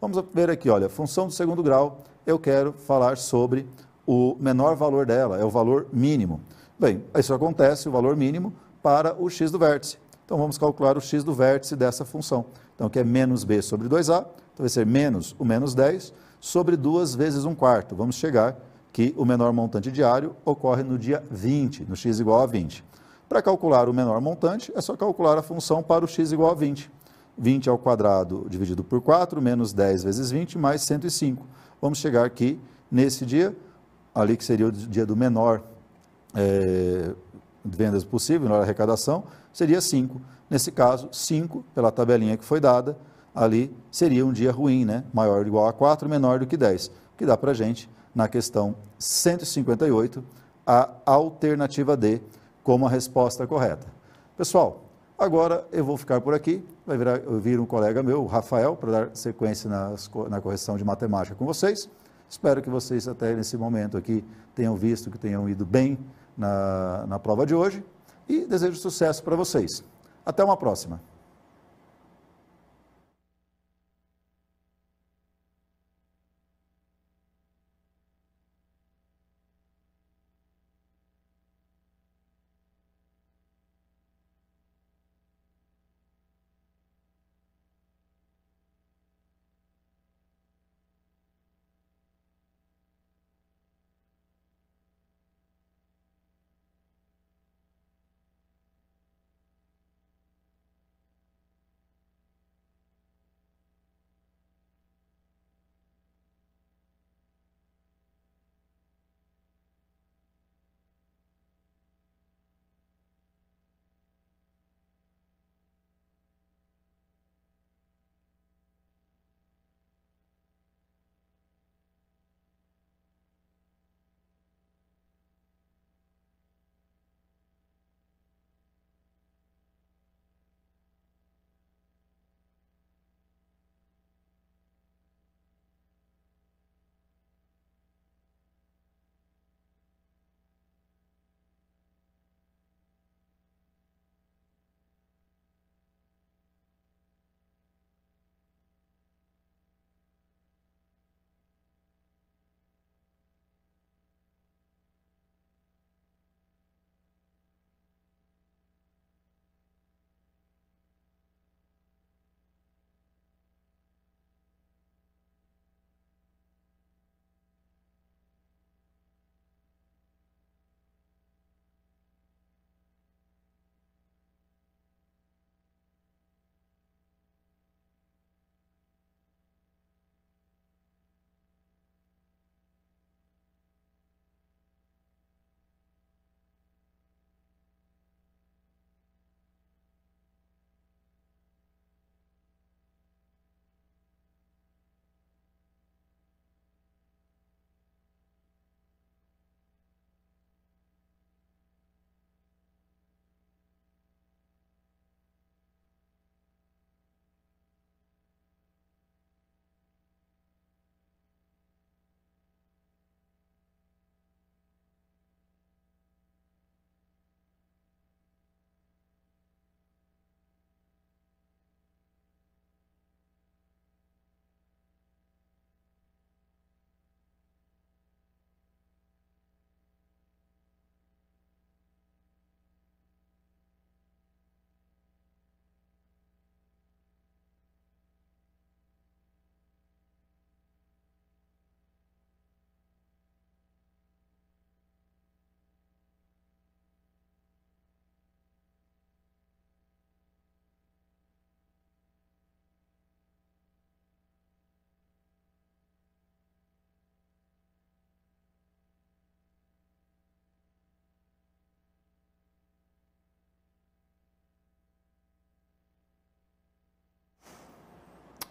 A: Vamos ver aqui, olha, função do segundo grau, eu quero falar sobre o menor valor dela, é o valor mínimo. Bem, isso acontece, o valor mínimo, para o x do vértice. Então, vamos calcular o x do vértice dessa função. Então, que é menos b sobre 2a, então vai ser menos o menos 10 sobre 2 vezes 1 quarto. Vamos chegar que o menor montante diário ocorre no dia 20, no x igual a 20. Para calcular o menor montante, é só calcular a função para o x igual a 20. 20 ao quadrado dividido por 4, menos 10 vezes 20, mais 105. Vamos chegar aqui, nesse dia, ali que seria o dia do menor é, vendas possível, menor arrecadação, seria 5. Nesse caso, 5, pela tabelinha que foi dada, ali seria um dia ruim, né? maior ou igual a 4, menor do que 10, que dá para a gente, na questão 158, a alternativa D como a resposta correta. Pessoal, agora eu vou ficar por aqui, vai vir, um colega meu, o Rafael, para dar sequência nas, na correção de matemática com vocês. Espero que vocês até nesse momento aqui tenham visto que tenham ido bem na, na prova de hoje e desejo sucesso para vocês. Até uma próxima.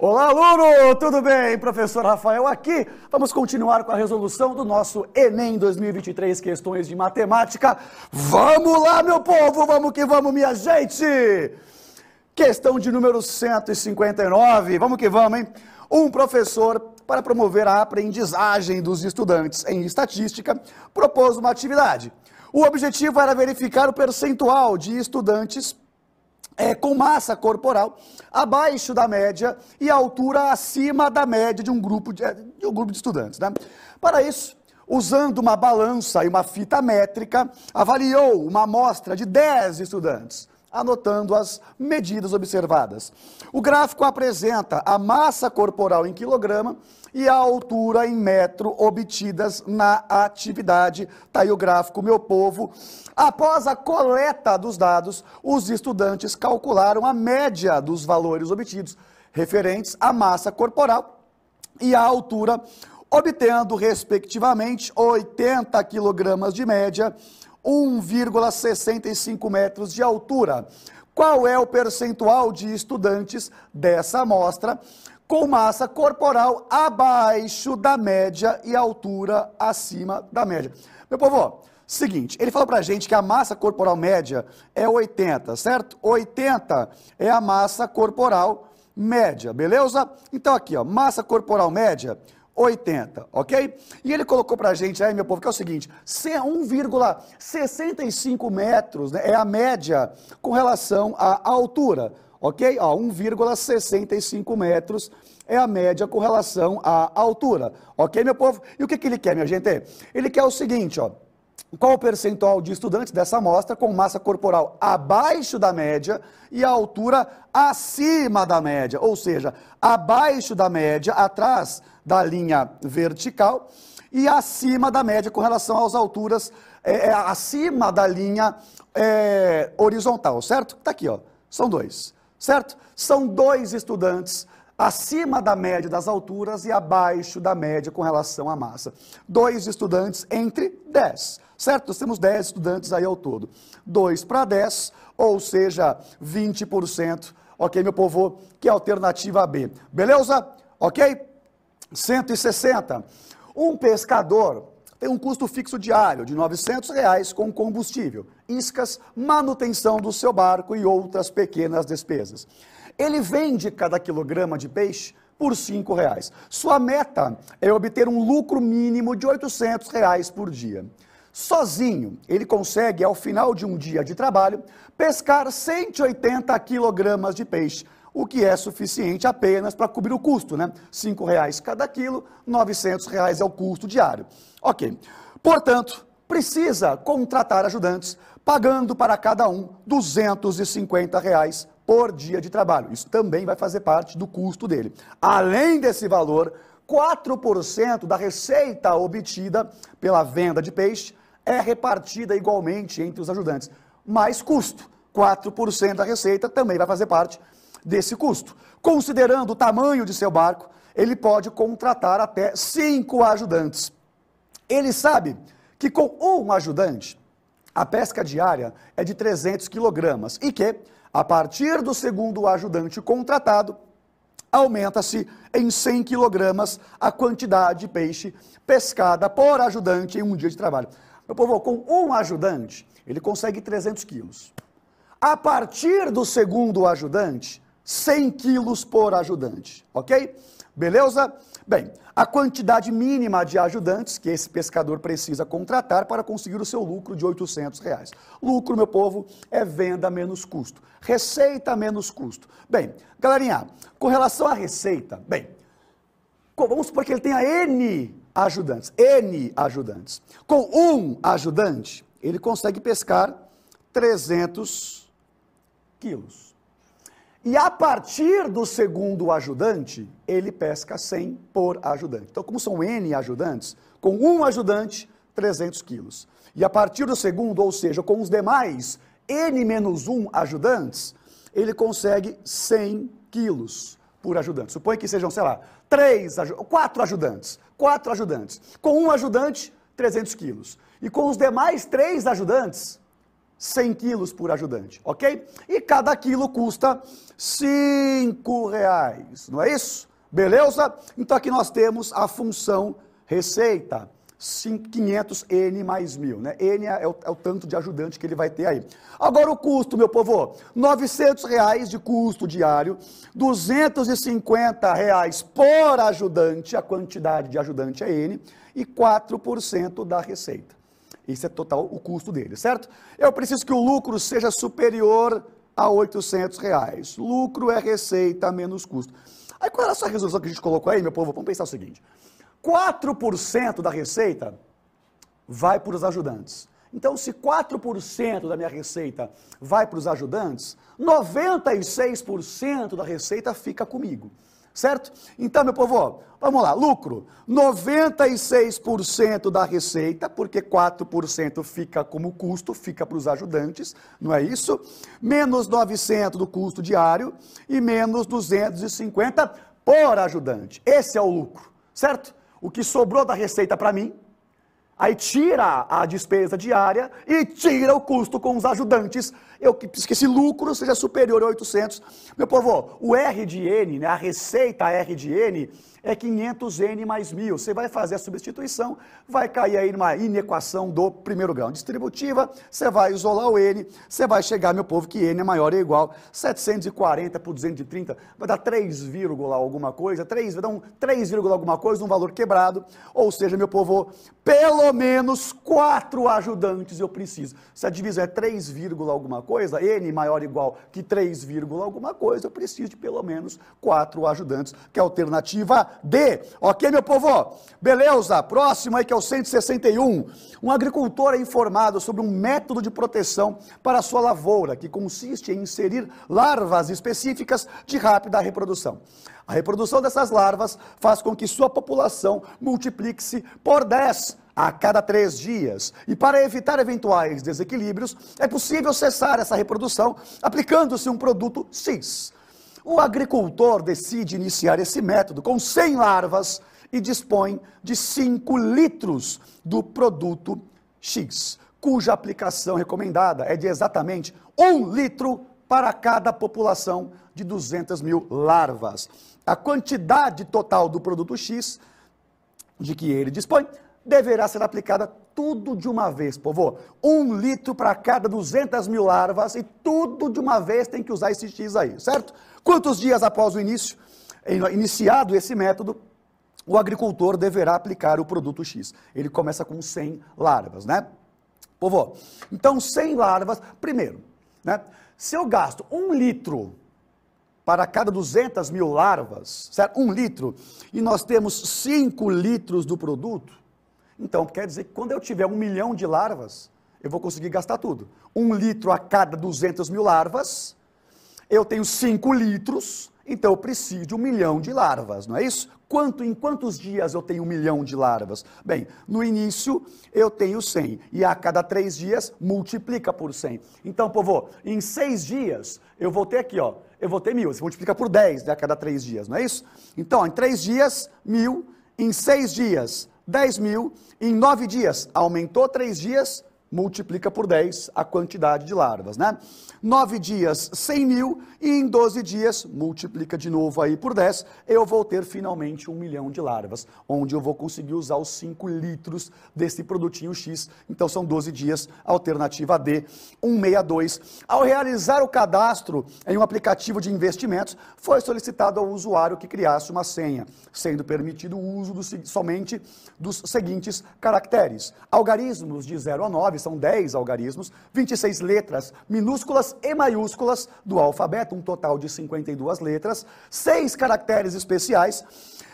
B: Olá, aluno! Tudo bem? Professor Rafael aqui. Vamos continuar com a resolução do nosso Enem 2023, questões de matemática. Vamos lá, meu povo! Vamos que vamos, minha gente! Questão de número 159. Vamos que vamos, hein? Um professor, para promover a aprendizagem dos estudantes em estatística, propôs uma atividade. O objetivo era verificar o percentual de estudantes é, com massa corporal abaixo da média e altura acima da média de um grupo de, de um grupo de estudantes. Né? Para isso, usando uma balança e uma fita métrica, avaliou uma amostra de 10 estudantes, anotando as medidas observadas. O gráfico apresenta a massa corporal em quilograma e a altura em metro obtidas na atividade. Está aí o gráfico, meu povo. Após a coleta dos dados, os estudantes calcularam a média dos valores obtidos referentes à massa corporal e à altura, obtendo, respectivamente, 80 quilogramas de média, 1,65 metros de altura. Qual é o percentual de estudantes dessa amostra com massa corporal abaixo da média e altura acima da média. Meu povo, seguinte, ele falou pra gente que a massa corporal média é 80, certo? 80 é a massa corporal média, beleza? Então aqui, ó, massa corporal média, 80, ok? E ele colocou para a gente aí, meu povo, que é o seguinte: 1,65 metros né, é a média com relação à altura, ok? 1,65 metros é a média com relação à altura, ok, meu povo? E o que, que ele quer, minha gente? Ele quer o seguinte, ó. Qual o percentual de estudantes dessa amostra com massa corporal abaixo da média e a altura acima da média? Ou seja, abaixo da média, atrás da linha vertical, e acima da média com relação às alturas, é, é, acima da linha é, horizontal, certo? Está aqui, ó. São dois, certo? São dois estudantes acima da média das alturas e abaixo da média com relação à massa. Dois estudantes entre 10 certo? Nós temos 10 estudantes aí ao todo. 2 para 10, ou seja, 20%. Ok, meu povo? Que é alternativa B. Beleza? Ok? 160. Um pescador tem um custo fixo diário de 900 reais com combustível, iscas, manutenção do seu barco e outras pequenas despesas. Ele vende cada quilograma de peixe por R$ reais. Sua meta é obter um lucro mínimo de 800 reais por dia. Sozinho, ele consegue, ao final de um dia de trabalho, pescar 180 quilogramas de peixe, o que é suficiente apenas para cobrir o custo, né? R$ reais cada quilo, R$ reais é o custo diário. Ok. Portanto, precisa contratar ajudantes, pagando para cada um 250 reais por dia de trabalho. Isso também vai fazer parte do custo dele. Além desse valor, 4% da receita obtida pela venda de peixe é repartida igualmente entre os ajudantes. Mais custo, 4% da receita também vai fazer parte desse custo. Considerando o tamanho de seu barco, ele pode contratar até cinco ajudantes. Ele sabe que com um ajudante, a pesca diária é de 300 quilogramas e que, a partir do segundo ajudante contratado, aumenta-se em 100 quilogramas a quantidade de peixe pescada por ajudante em um dia de trabalho. Meu povo, com um ajudante, ele consegue 300 quilos. A partir do segundo ajudante, 100 quilos por ajudante, ok? Beleza? Bem, a quantidade mínima de ajudantes que esse pescador precisa contratar para conseguir o seu lucro de 800 reais. Lucro, meu povo, é venda menos custo. Receita menos custo. Bem, galerinha, com relação à receita, bem, vamos supor que ele tenha N ajudantes, N ajudantes. Com um ajudante, ele consegue pescar 300 quilos. E a partir do segundo ajudante, ele pesca 100 por ajudante. Então, como são N ajudantes, com um ajudante, 300 quilos. E a partir do segundo, ou seja, com os demais N menos um ajudantes, ele consegue 100 quilos por ajudante. Suponha que sejam, sei lá, três, quatro ajudantes. Quatro ajudantes. Com um ajudante, 300 quilos. E com os demais três ajudantes, 100 quilos por ajudante, ok? E cada quilo custa 5 reais, não é isso? Beleza? Então aqui nós temos a função receita. 500N mais mil, né? N é o, é o, tanto de ajudante que ele vai ter aí. Agora o custo, meu povo, 900 reais de custo diário, 250 reais por ajudante, a quantidade de ajudante é N, e 4% da receita. Isso é total o custo dele, certo? Eu preciso que o lucro seja superior a 800 reais. Lucro é receita menos custo. Aí qual é essa resolução que a gente colocou aí, meu povo? Vamos pensar o seguinte. 4% da receita vai para os ajudantes. Então, se 4% da minha receita vai para os ajudantes, 96% da receita fica comigo. Certo? Então, meu povo, vamos lá, lucro. 96% da receita, porque 4% fica como custo, fica para os ajudantes, não é isso? Menos 900 do custo diário e menos 250 por ajudante. Esse é o lucro, certo? o que sobrou da receita para mim, aí tira a despesa diária e tira o custo com os ajudantes. Eu preciso que esse lucro seja superior a 800. Meu povo, o R de N, né, a receita R de N, é 500N mais 1000. Você vai fazer a substituição, vai cair aí numa inequação do primeiro grau distributiva, você vai isolar o N, você vai chegar, meu povo, que N é maior ou igual 740 por 230, vai dar 3, alguma coisa, 3, vai dar um 3, alguma coisa, um valor quebrado, ou seja, meu povo, pelo menos 4 ajudantes eu preciso. Se a divisão é 3, alguma coisa, N maior ou igual que 3, alguma coisa, eu preciso de pelo menos 4 ajudantes, que é a alternativa D. Ok, meu povo? Beleza, próximo aí que é o 161. Um agricultor é informado sobre um método de proteção para a sua lavoura, que consiste em inserir larvas específicas de rápida reprodução. A reprodução dessas larvas faz com que sua população multiplique-se por 10 a cada três dias. E para evitar eventuais desequilíbrios, é possível cessar essa reprodução aplicando-se um produto X. O agricultor decide iniciar esse método com 100 larvas e dispõe de 5 litros do produto X, cuja aplicação recomendada é de exatamente 1 litro para cada população de 200 mil larvas. A quantidade total do produto X de que ele dispõe deverá ser aplicada tudo de uma vez, povo. Um litro para cada 200 mil larvas e tudo de uma vez tem que usar esse X aí, certo? Quantos dias após o início, iniciado esse método, o agricultor deverá aplicar o produto X? Ele começa com 100 larvas, né? Povo, então 100 larvas, primeiro, né? Se eu gasto um litro para cada 200 mil larvas, certo? Um litro, e nós temos 5 litros do produto, então quer dizer que quando eu tiver um milhão de larvas, eu vou conseguir gastar tudo. Um litro a cada 200 mil larvas, eu tenho 5 litros, então eu preciso de um milhão de larvas, não é isso? Quanto, em quantos dias eu tenho um milhão de larvas? Bem, no início eu tenho 100, e a cada três dias multiplica por 100. Então, povo, em seis dias eu vou ter aqui, ó, eu vou ter mil, você multiplica por 10 né, a cada três dias, não é isso? Então, em três dias, mil, em seis dias, 10 mil, em nove dias, aumentou três dias, multiplica por 10 a quantidade de larvas, né? Nove dias, 100 mil, e em 12 dias, multiplica de novo aí por 10, eu vou ter finalmente um milhão de larvas, onde eu vou conseguir usar os 5 litros desse produtinho X. Então são 12 dias, alternativa D, 162. Ao realizar o cadastro em um aplicativo de investimentos, foi solicitado ao usuário que criasse uma senha, sendo permitido o uso do, somente dos seguintes caracteres: algarismos de 0 a 9, são 10 algarismos, 26 letras minúsculas e maiúsculas do alfabeto, um total de 52 letras, 6 caracteres especiais.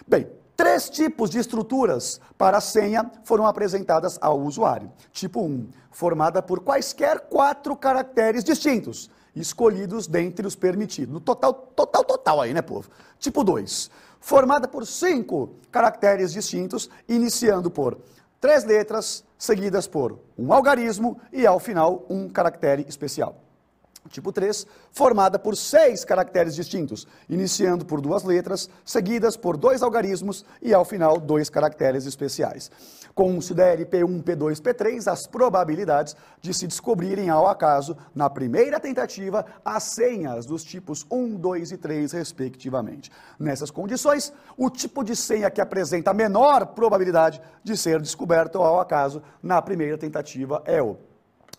B: Bem, Três tipos de estruturas para a senha foram apresentadas ao usuário. Tipo 1, formada por quaisquer quatro caracteres distintos, escolhidos dentre os permitidos. No total, total, total aí, né, povo? Tipo 2, formada por cinco caracteres distintos, iniciando por três letras, seguidas por um algarismo e, ao final, um caractere especial. Tipo 3, formada por seis caracteres distintos, iniciando por duas letras, seguidas por dois algarismos e, ao final, dois caracteres especiais. Considere P1, P2, P3 as probabilidades de se descobrirem ao acaso, na primeira tentativa, as senhas dos tipos 1, 2 e 3, respectivamente. Nessas condições, o tipo de senha que apresenta a menor probabilidade de ser descoberto ao acaso na primeira tentativa é o.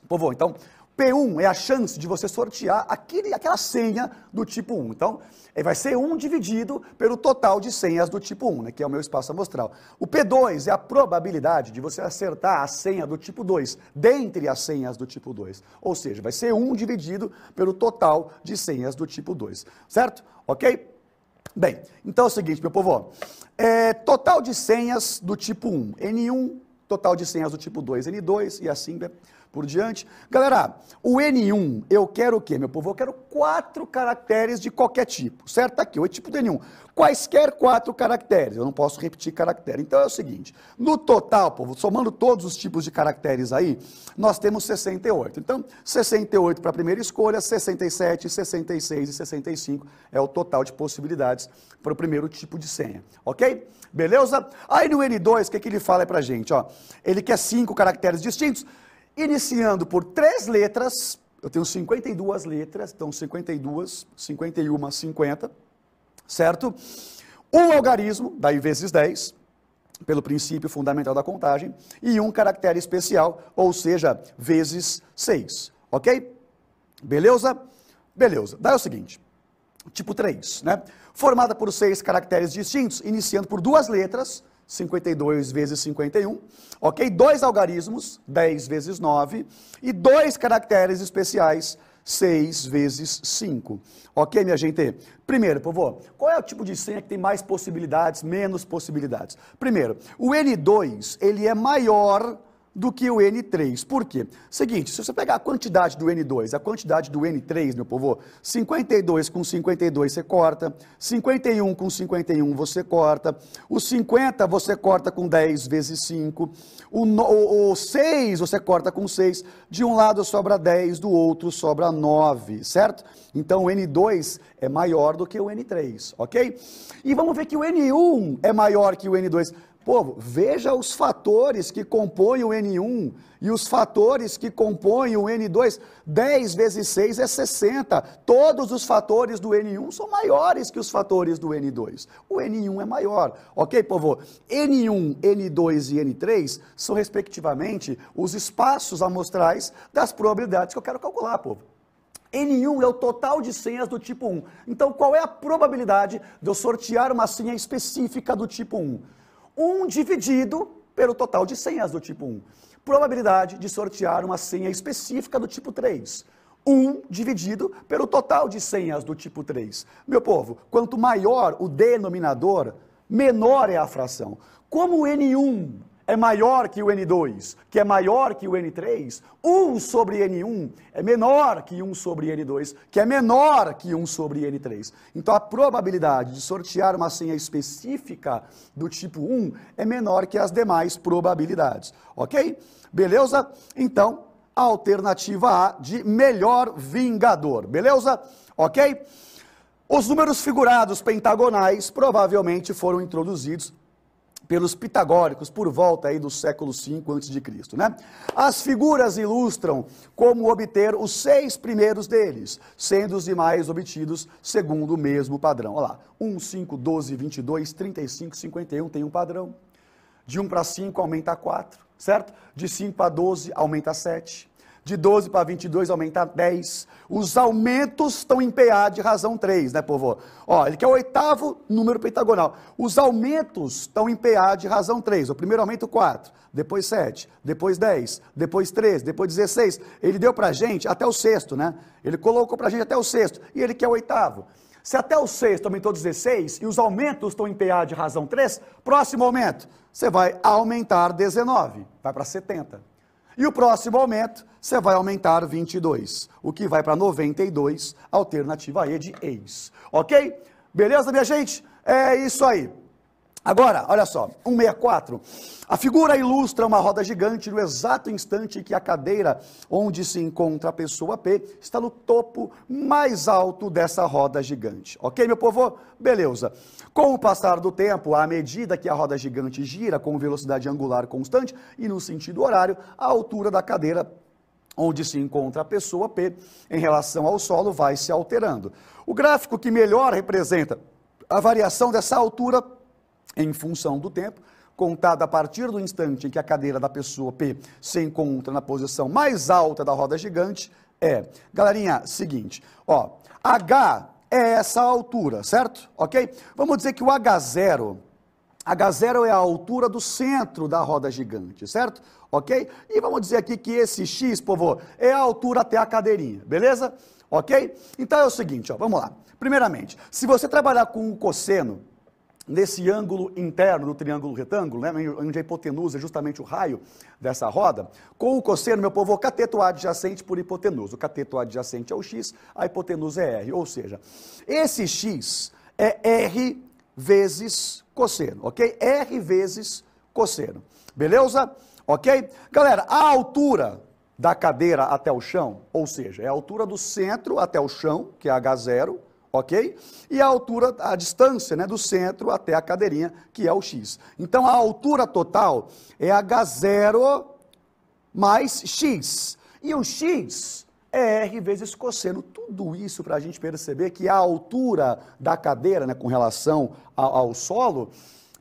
B: Povo, então, P1 é a chance de você sortear aquele, aquela senha do tipo 1. Então, vai ser 1 dividido pelo total de senhas do tipo 1, né, que é o meu espaço amostral. O P2 é a probabilidade de você acertar a senha do tipo 2, dentre as senhas do tipo 2. Ou seja, vai ser 1 dividido pelo total de senhas do tipo 2. Certo? Ok? Bem, então é o seguinte, meu povo. É, total de senhas do tipo 1, N1, total de senhas do tipo 2, N2 e assim por diante. Galera, o N1, eu quero o quê, meu povo? Eu quero quatro caracteres de qualquer tipo, certo? Tá aqui, o tipo do N1. Quaisquer quatro caracteres, eu não posso repetir caractere. Então é o seguinte, no total, povo, somando todos os tipos de caracteres aí, nós temos 68. Então, 68 para a primeira escolha, 67, 66 e 65 é o total de possibilidades para o primeiro tipo de senha, ok? Beleza? Aí no N2, o que, que ele fala para gente? Ó, ele quer cinco caracteres distintos, iniciando por três letras, eu tenho 52 letras, então 52, 51, 50, certo? um algarismo, daí vezes 10, pelo princípio fundamental da contagem, e um caractere especial, ou seja, vezes 6. Ok? Beleza? Beleza. Daí é o seguinte, tipo 3, né? Formada por seis caracteres distintos, iniciando por duas letras, 52 vezes 51, ok? Dois algarismos, 10 vezes 9, e dois caracteres especiais, 6 vezes 5. Ok, minha gente? Primeiro, povo, qual é o tipo de senha que tem mais possibilidades, menos possibilidades? Primeiro, o N2, ele é maior do que o N3. Por quê? Seguinte, se você pegar a quantidade do N2, a quantidade do N3, meu povo, 52 com 52 você corta, 51 com 51 você corta, o 50 você corta com 10 vezes 5, o, o, o 6 você corta com 6, de um lado sobra 10, do outro sobra 9, certo? Então o N2 é maior do que o N3, ok? E vamos ver que o N1 é maior que o N2. Povo, veja os fatores que compõem o N1 e os fatores que compõem o N2. 10 vezes 6 é 60. Todos os fatores do N1 são maiores que os fatores do N2. O N1 é maior. Ok, povo? N1, N2 e N3 são, respectivamente, os espaços amostrais das probabilidades que eu quero calcular, povo. N1 é o total de senhas do tipo 1. Então, qual é a probabilidade de eu sortear uma senha específica do tipo 1? 1 dividido pelo total de senhas do tipo 1. Probabilidade de sortear uma senha específica do tipo 3. 1 dividido pelo total de senhas do tipo 3. Meu povo, quanto maior o denominador, menor é a fração. Como o N1 é maior que o N2, que é maior que o N3, 1 sobre N1 é menor que 1 sobre N2, que é menor que 1 sobre N3. Então a probabilidade de sortear uma senha específica do tipo 1 é menor que as demais probabilidades. Ok? Beleza? Então, a alternativa A de melhor vingador. Beleza? Ok? Os números figurados pentagonais provavelmente foram introduzidos pelos pitagóricos por volta aí do século V a.C., né? As figuras ilustram como obter os seis primeiros deles, sendo os demais obtidos segundo o mesmo padrão. Olha lá, 1, 5, 12, 22, 35, 51 tem um padrão. De 1 para 5 aumenta a 4, certo? De 5 para 12 aumenta a 7 de 12 para 22 aumenta 10. Os aumentos estão em PA de razão 3, né, povo? Ó, ele quer o oitavo número pentagonal. Os aumentos estão em PA de razão 3. O primeiro aumento 4, depois 7, depois 10, depois 13, depois 16. Ele deu para a gente até o sexto, né? Ele colocou para a gente até o sexto. E ele quer o oitavo. Se até o sexto aumentou 16 e os aumentos estão em PA de razão 3, próximo aumento, você vai aumentar 19, vai para 70. E o próximo aumento, você vai aumentar 22, o que vai para 92, alternativa E de ex. Ok? Beleza, minha gente? É isso aí. Agora, olha só, 164. A figura ilustra uma roda gigante no exato instante que a cadeira onde se encontra a pessoa P está no topo mais alto dessa roda gigante. Ok, meu povo? Beleza. Com o passar do tempo, à medida que a roda gigante gira com velocidade angular constante e no sentido horário, a altura da cadeira onde se encontra a pessoa P em relação ao solo vai se alterando. O gráfico que melhor representa a variação dessa altura em função do tempo, contado a partir do instante em que a cadeira da pessoa P se encontra na posição mais alta da roda gigante, é, galerinha, seguinte, ó, H é essa altura, certo? Ok? Vamos dizer que o H0, H0 é a altura do centro da roda gigante, certo? Ok? E vamos dizer aqui que esse X, povo, é a altura até a cadeirinha, beleza? Ok? Então é o seguinte, ó, vamos lá. Primeiramente, se você trabalhar com o cosseno, nesse ângulo interno do triângulo retângulo, né, onde a hipotenusa é justamente o raio dessa roda, com o cosseno, meu povo, o cateto adjacente por hipotenusa. O cateto adjacente é o x, a hipotenusa é r. Ou seja, esse x é r vezes cosseno, ok? r vezes cosseno. Beleza? Ok? Galera, a altura da cadeira até o chão, ou seja, é a altura do centro até o chão, que é h0, ok? E a altura, a distância né, do centro até a cadeirinha, que é o x. Então a altura total é h0 mais x. E o x é R vezes cosseno. Tudo isso para a gente perceber que a altura da cadeira, né, com relação ao, ao solo,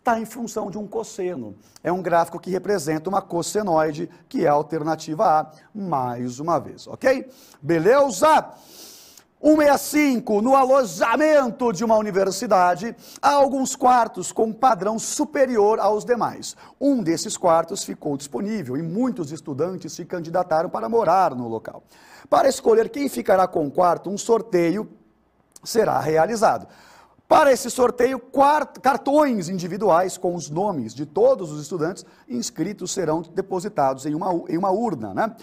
B: está em função de um cosseno. É um gráfico que representa uma cossenoide, que é a alternativa A, mais uma vez, ok? Beleza? 165, no alojamento de uma universidade, há alguns quartos com padrão superior aos demais. Um desses quartos ficou disponível e muitos estudantes se candidataram para morar no local. Para escolher quem ficará com o quarto, um sorteio será realizado. Para esse sorteio, cartões individuais com os nomes de todos os estudantes inscritos serão depositados em uma, em uma urna, né?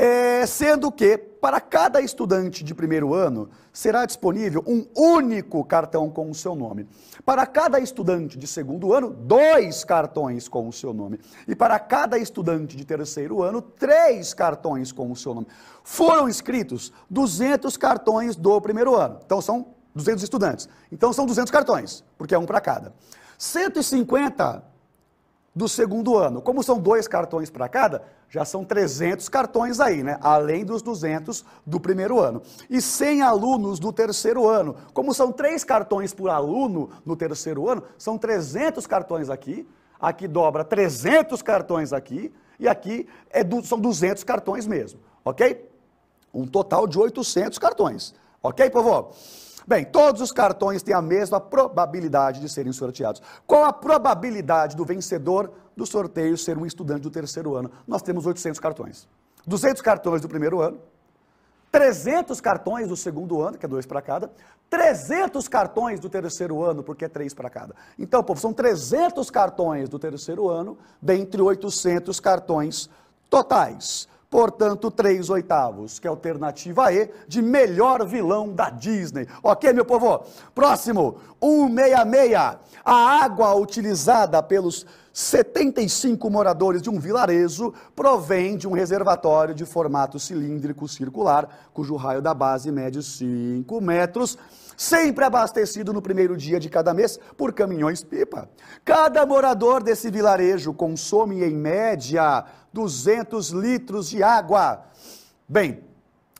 B: É, sendo que, para cada estudante de primeiro ano, será disponível um único cartão com o seu nome. Para cada estudante de segundo ano, dois cartões com o seu nome. E para cada estudante de terceiro ano, três cartões com o seu nome. Foram inscritos 200 cartões do primeiro ano. Então, são 200 estudantes. Então, são 200 cartões, porque é um para cada. 150 do segundo ano. Como são dois cartões para cada, já são 300 cartões aí, né? Além dos 200 do primeiro ano. E 100 alunos do terceiro ano. Como são três cartões por aluno no terceiro ano, são 300 cartões aqui. Aqui dobra 300 cartões aqui. E aqui é do, são 200 cartões mesmo, ok? Um total de 800 cartões. Ok, povo? Bem, todos os cartões têm a mesma probabilidade de serem sorteados. Qual a probabilidade do vencedor do sorteio ser um estudante do terceiro ano? Nós temos 800 cartões. 200 cartões do primeiro ano, 300 cartões do segundo ano, que é dois para cada, 300 cartões do terceiro ano, porque é três para cada. Então, povo, são 300 cartões do terceiro ano, dentre 800 cartões totais. Portanto, 3 oitavos, que é a alternativa E de melhor vilão da Disney. Ok, meu povo? Próximo, 166. A água utilizada pelos 75 moradores de um vilarejo provém de um reservatório de formato cilíndrico circular, cujo raio da base mede 5 metros sempre abastecido no primeiro dia de cada mês por caminhões-pipa. Cada morador desse vilarejo consome, em média, 200 litros de água. Bem,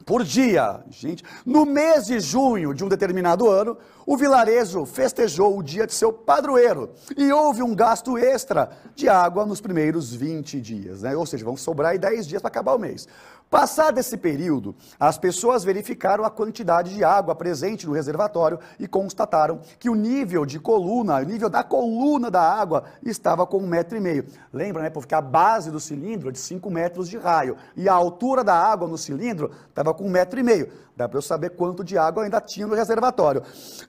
B: por dia. Gente, no mês de junho de um determinado ano, o vilarejo festejou o dia de seu padroeiro e houve um gasto extra de água nos primeiros 20 dias, né? Ou seja, vão sobrar aí 10 dias para acabar o mês. Passado esse período, as pessoas verificaram a quantidade de água presente no reservatório e constataram que o nível de coluna, o nível da coluna da água estava com um metro e meio. Lembra, né? Porque a base do cilindro é de 5 metros de raio e a altura da água no cilindro estava com um metro e meio. Dá para eu saber quanto de água ainda tinha no reservatório.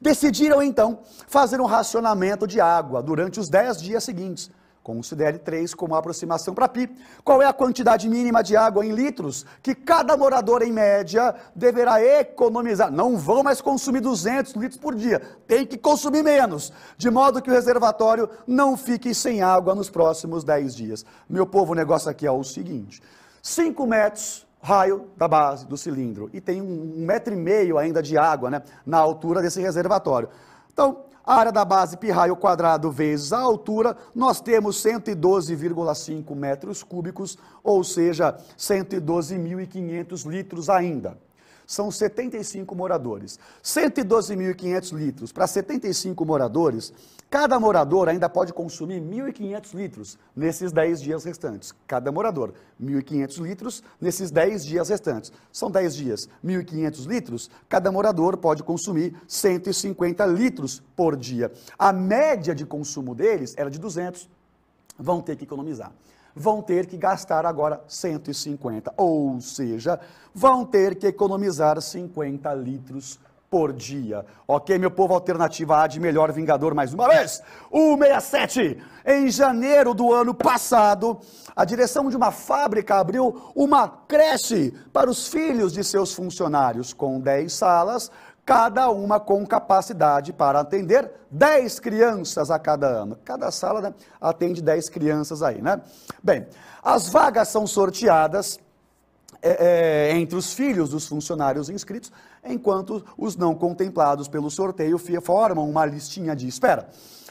B: Decidiram então fazer um racionamento de água durante os 10 dias seguintes. Considere 3 como aproximação para pi. Qual é a quantidade mínima de água em litros que cada morador, em média, deverá economizar? Não vão mais consumir 200 litros por dia, tem que consumir menos, de modo que o reservatório não fique sem água nos próximos 10 dias. Meu povo, o negócio aqui é o seguinte: 5 metros raio da base do cilindro e tem um, metro e meio ainda de água né, na altura desse reservatório. Então, a área da base pi raio quadrado vezes a altura, nós temos 112,5 metros cúbicos, ou seja, 112.500 litros ainda. São 75 moradores. 112.500 litros para 75 moradores Cada morador ainda pode consumir 1.500 litros nesses 10 dias restantes. Cada morador, 1.500 litros nesses 10 dias restantes. São 10 dias, 1.500 litros, cada morador pode consumir 150 litros por dia. A média de consumo deles era de 200. Vão ter que economizar. Vão ter que gastar agora 150, ou seja, vão ter que economizar 50 litros por dia. Ok, meu povo, alternativa A de melhor vingador mais uma vez. 167. Em janeiro do ano passado, a direção de uma fábrica abriu uma creche para os filhos de seus funcionários, com 10 salas, cada uma com capacidade para atender 10 crianças a cada ano. Cada sala né, atende 10 crianças aí, né? Bem, as vagas são sorteadas é, é, entre os filhos dos funcionários inscritos, enquanto os não contemplados pelo sorteio formam uma listinha de espera.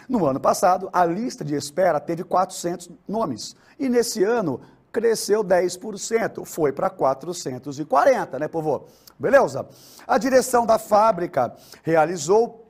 B: No ano passado, a lista de espera teve 400 nomes. E nesse ano, cresceu 10%, foi para 440, né, povo? Beleza? A direção da fábrica realizou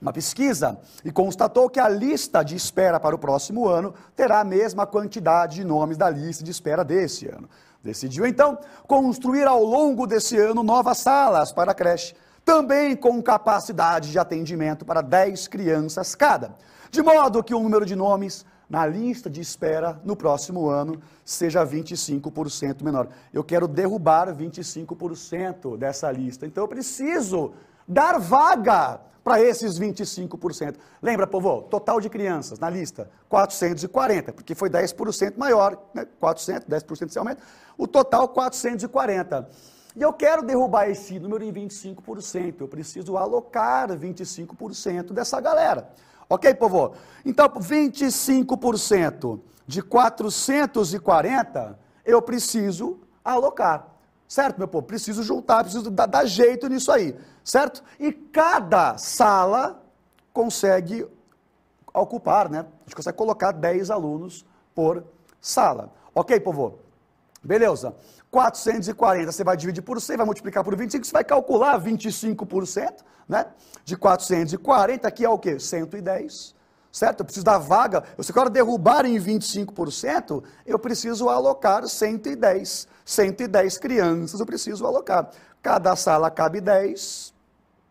B: uma pesquisa e constatou que a lista de espera para o próximo ano terá a mesma quantidade de nomes da lista de espera desse ano. Decidiu então construir ao longo desse ano novas salas para a creche, também com capacidade de atendimento para 10 crianças cada, de modo que o número de nomes na lista de espera no próximo ano seja 25% menor. Eu quero derrubar 25% dessa lista. Então eu preciso dar vaga para esses 25%. Lembra, povo, total de crianças na lista, 440, porque foi 10% maior, né? 400, 10% desse aumento, o total 440. E eu quero derrubar esse número em 25%, eu preciso alocar 25% dessa galera. Ok, povo? Então, 25% de 440, eu preciso alocar. Certo, meu povo? Preciso juntar, preciso dar, dar jeito nisso aí, certo? E cada sala consegue ocupar, né? A gente consegue colocar 10 alunos por sala. Ok, povo? Beleza. 440 você vai dividir por 100, vai multiplicar por 25, você vai calcular 25%, né? De 440, que é o quê? 110 certo? Eu preciso da vaga, se eu quero derrubar em 25%, eu preciso alocar 110. 110 crianças eu preciso alocar. Cada sala cabe 10,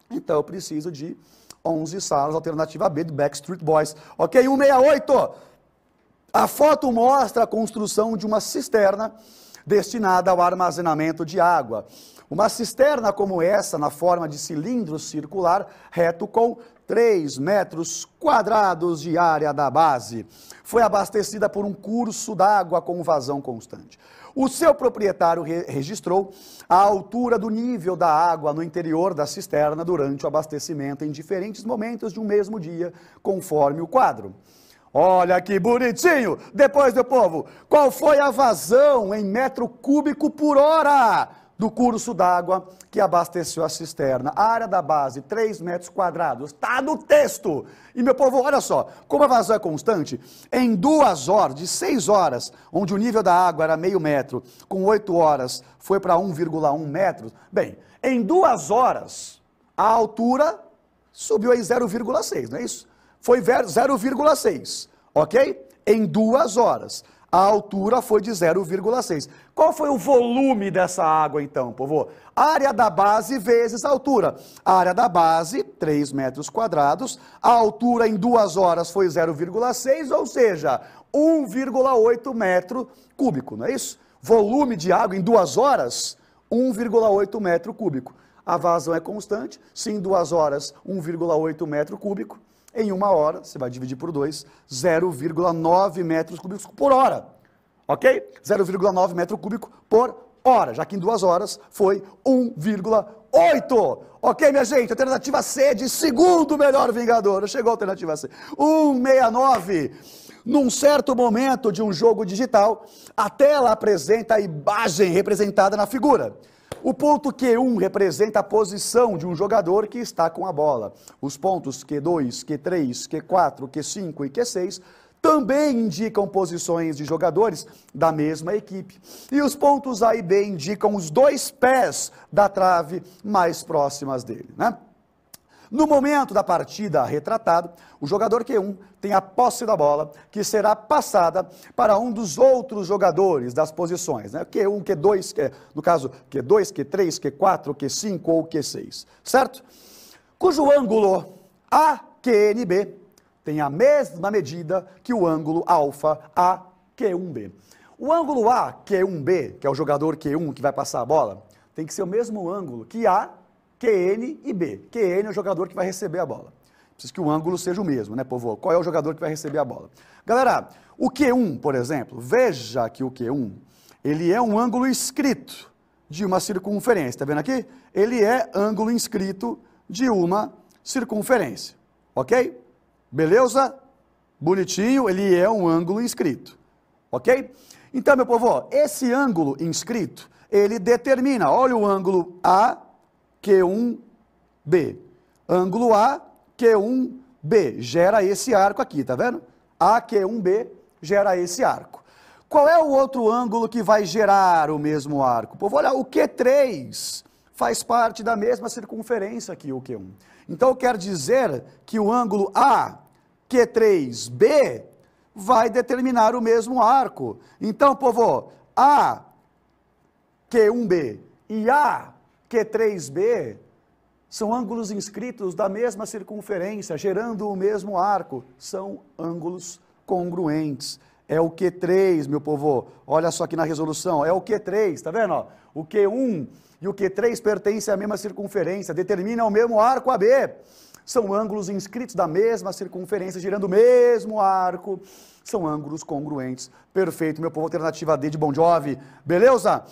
B: então eu preciso de 11 salas, alternativa B do Backstreet Boys. Ok, 168. A foto mostra a construção de uma cisterna destinada ao armazenamento de água. Uma cisterna como essa, na forma de cilindro circular, reto com 3 metros quadrados de área da base. Foi abastecida por um curso d'água com vazão constante. O seu proprietário re registrou a altura do nível da água no interior da cisterna durante o abastecimento em diferentes momentos de um mesmo dia, conforme o quadro. Olha que bonitinho! Depois do povo, qual foi a vazão em metro cúbico por hora? Do curso d'água que abasteceu a cisterna. A área da base, 3 metros quadrados. Está no texto. E, meu povo, olha só, como a vazão é constante, em duas horas, de 6 horas, onde o nível da água era meio metro, com 8 horas foi para 1,1 metros. Bem, em duas horas, a altura subiu aí 0,6, não é isso? Foi 0,6, ok? Em duas horas a altura foi de 0,6. Qual foi o volume dessa água então, povo? Área da base vezes altura. Área da base, 3 metros quadrados. A altura em duas horas foi 0,6, ou seja, 1,8 metro cúbico, não é isso? Volume de água em duas horas, 1,8 metro cúbico. A vazão é constante, se em duas horas 1,8 metro cúbico, em uma hora, você vai dividir por 2, 0,9 metros cúbicos por hora. Ok? 0,9 metro cúbico por hora, já que em duas horas foi 1,8. Ok, minha gente? Alternativa C de segundo melhor Vingador. Chegou a alternativa C. 169. Num certo momento de um jogo digital, a tela apresenta a imagem representada na figura. O ponto Q1 representa a posição de um jogador que está com a bola. Os pontos Q2, Q3, Q4, Q5 e Q6 também indicam posições de jogadores da mesma equipe. E os pontos A e B indicam os dois pés da trave mais próximas dele, né? No momento da partida retratado, o jogador Q1 tem a posse da bola, que será passada para um dos outros jogadores das posições, né? Q1, Q2, Q, no caso Q2, Q3, Q4, Q5 ou Q6, certo? Cujo ângulo AQNB tem a mesma medida que o ângulo alfa AQ1B. O ângulo AQ1B, que é o jogador Q1 que vai passar a bola, tem que ser o mesmo ângulo que A QN e B. QN é o jogador que vai receber a bola. Precisa que o ângulo seja o mesmo, né, povo? Qual é o jogador que vai receber a bola? Galera, o Q1, por exemplo, veja que o Q1, ele é um ângulo inscrito de uma circunferência. Está vendo aqui? Ele é ângulo inscrito de uma circunferência. Ok? Beleza? Bonitinho, ele é um ângulo inscrito. Ok? Então, meu povo, esse ângulo inscrito, ele determina, olha o ângulo A Q1B. Ângulo A, Q1B. Gera esse arco aqui, tá vendo? A, Q1B gera esse arco. Qual é o outro ângulo que vai gerar o mesmo arco? Povo, olha, o Q3 faz parte da mesma circunferência que o Q1. Então quer dizer que o ângulo AQ3B vai determinar o mesmo arco. Então, povo, A Q1B e A Q3B são ângulos inscritos da mesma circunferência, gerando o mesmo arco. São ângulos congruentes. É o Q3, meu povo. Olha só aqui na resolução. É o Q3, tá vendo? O Q1 e o Q3 pertencem à mesma circunferência, determinam o mesmo arco AB. São ângulos inscritos da mesma circunferência, girando o mesmo arco. São ângulos congruentes. Perfeito, meu povo. Alternativa D de Bon Jovi. Beleza?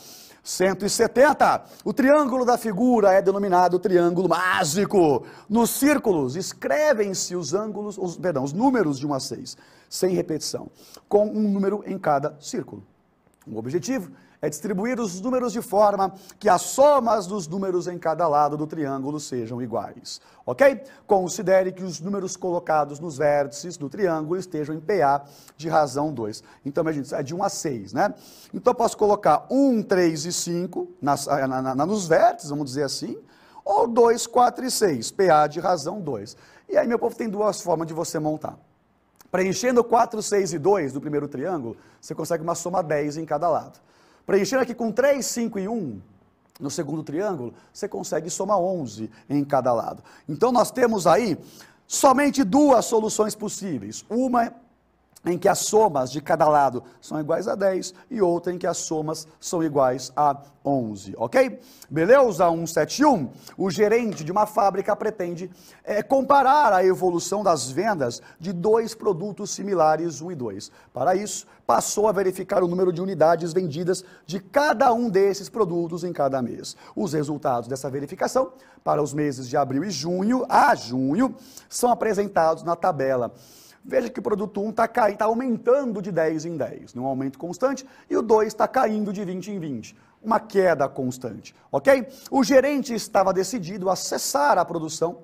B: 170. O triângulo da figura é denominado triângulo mágico. Nos círculos escrevem-se os ângulos, os, perdão, os números de 1 a 6, sem repetição, com um número em cada círculo. O objetivo é distribuir os números de forma que as somas dos números em cada lado do triângulo sejam iguais. Ok? Considere que os números colocados nos vértices do triângulo estejam em PA de razão 2. Então, gente, é de 1 a 6, né? Então, eu posso colocar 1, 3 e 5 nas, na, na, nos vértices, vamos dizer assim, ou 2, 4 e 6, PA de razão 2. E aí, meu povo, tem duas formas de você montar. Preenchendo 4, 6 e 2 do primeiro triângulo, você consegue uma soma 10 em cada lado. Preenchendo aqui com 3, 5 e 1, no segundo triângulo, você consegue somar 11 em cada lado. Então nós temos aí somente duas soluções possíveis. Uma em que as somas de cada lado são iguais a 10 e outra em que as somas são iguais a 11, ok? Beleza? 171. O gerente de uma fábrica pretende é, comparar a evolução das vendas de dois produtos similares, 1 e 2. Para isso, passou a verificar o número de unidades vendidas de cada um desses produtos em cada mês. Os resultados dessa verificação para os meses de abril e junho a junho são apresentados na tabela. Veja que o produto 1 está está aumentando de 10 em 10, num aumento constante, e o 2 está caindo de 20 em 20, uma queda constante, ok? O gerente estava decidido a cessar a produção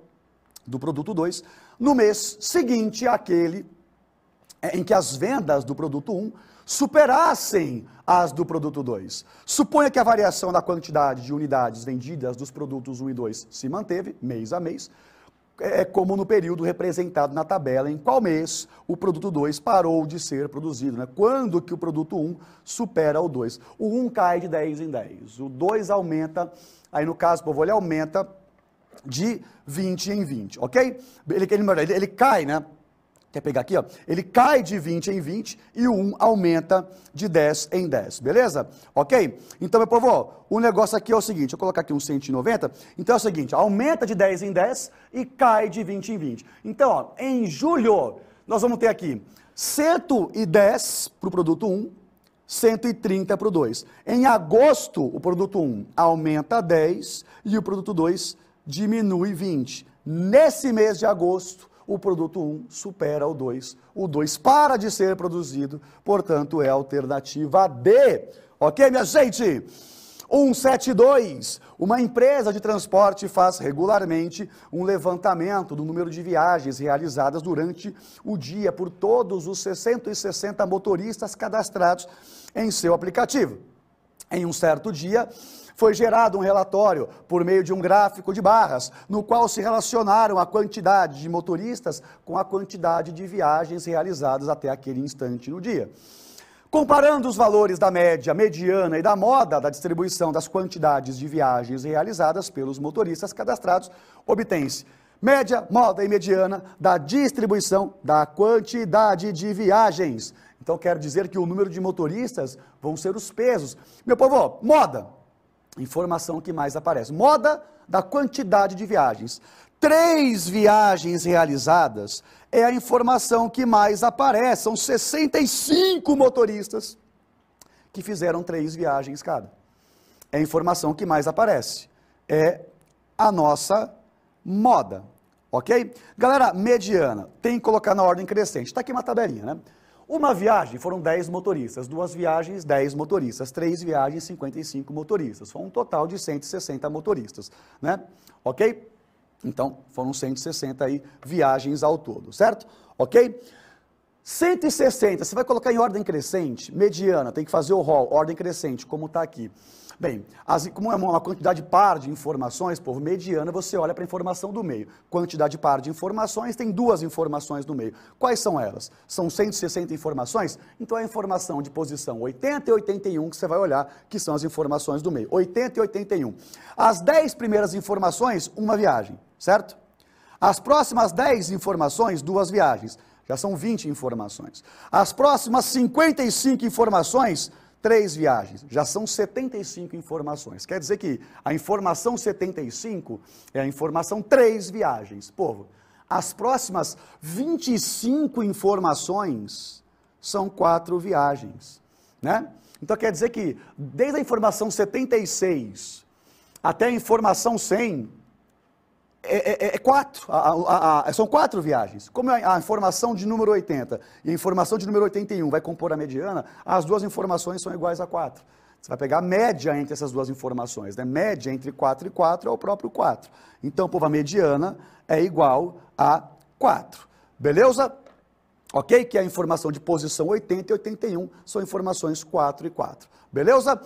B: do produto 2 no mês seguinte àquele em que as vendas do produto 1 superassem as do produto 2. Suponha que a variação da quantidade de unidades vendidas dos produtos 1 e 2 se manteve mês a mês, é como no período representado na tabela, em qual mês o produto 2 parou de ser produzido, né? quando que o produto 1 um supera o 2. O 1 um cai de 10 em 10, o 2 aumenta, aí no caso, povo, ele aumenta de 20 em 20, ok? Ele, ele, ele cai, né? Quer pegar aqui, ó? Ele cai de 20 em 20 e o 1 aumenta de 10 em 10, beleza? Ok? Então, meu povo, o negócio aqui é o seguinte, eu colocar aqui um 190. Então é o seguinte, aumenta de 10 em 10 e cai de 20 em 20. Então, ó, em julho, nós vamos ter aqui 110 para o produto 1, 130 para o 2. Em agosto, o produto 1 aumenta 10 e o produto 2 diminui 20. Nesse mês de agosto, o produto 1 supera o 2. O 2 para de ser produzido, portanto, é a alternativa D. Ok, minha gente? 172. Uma empresa de transporte faz regularmente um levantamento do número de viagens realizadas durante o dia por todos os 660 motoristas cadastrados em seu aplicativo. Em um certo dia, foi gerado um relatório por meio de um gráfico de barras, no qual se relacionaram a quantidade de motoristas com a quantidade de viagens realizadas até aquele instante no dia. Comparando os valores da média, mediana e da moda da distribuição das quantidades de viagens realizadas pelos motoristas cadastrados, obtém-se média, moda e mediana da distribuição da quantidade de viagens. Então quer dizer que o número de motoristas vão ser os pesos. Meu povo, moda, informação que mais aparece. Moda da quantidade de viagens. Três viagens realizadas é a informação que mais aparece. São 65 motoristas que fizeram três viagens cada. É a informação que mais aparece. É a nossa moda. Ok? Galera, mediana. Tem que colocar na ordem crescente. Está aqui uma tabelinha, né? Uma viagem foram 10 motoristas, duas viagens, 10 motoristas, três viagens, 55 motoristas. Foi um total de 160 motoristas, né? Ok? Então, foram 160 aí viagens ao todo, certo? Ok? 160, você vai colocar em ordem crescente, mediana, tem que fazer o rol, ordem crescente, como está aqui. Bem, as, como é uma quantidade par de informações, povo, mediana, você olha para a informação do meio. Quantidade par de informações, tem duas informações no meio. Quais são elas? São 160 informações? Então é a informação de posição 80 e 81 que você vai olhar, que são as informações do meio. 80 e 81. As 10 primeiras informações, uma viagem, certo? As próximas 10 informações, duas viagens. Já são 20 informações. As próximas 55 informações, três viagens. Já são 75 informações. Quer dizer que a informação 75 é a informação três viagens. Povo, as próximas 25 informações são quatro viagens, né? Então quer dizer que desde a informação 76 até a informação 100 é, é, é, é quatro, a, a, a, são quatro viagens. Como a, informação de número 80 e a informação de número 81 vai compor a mediana, as duas informações são iguais a 4. Você vai pegar a média entre essas duas informações. Né? Média entre 4 e 4 é o próprio 4. Então, povo, a mediana é igual a 4. Beleza? Ok? Que é a informação de posição 80 e 81 são informações 4 e 4. Beleza?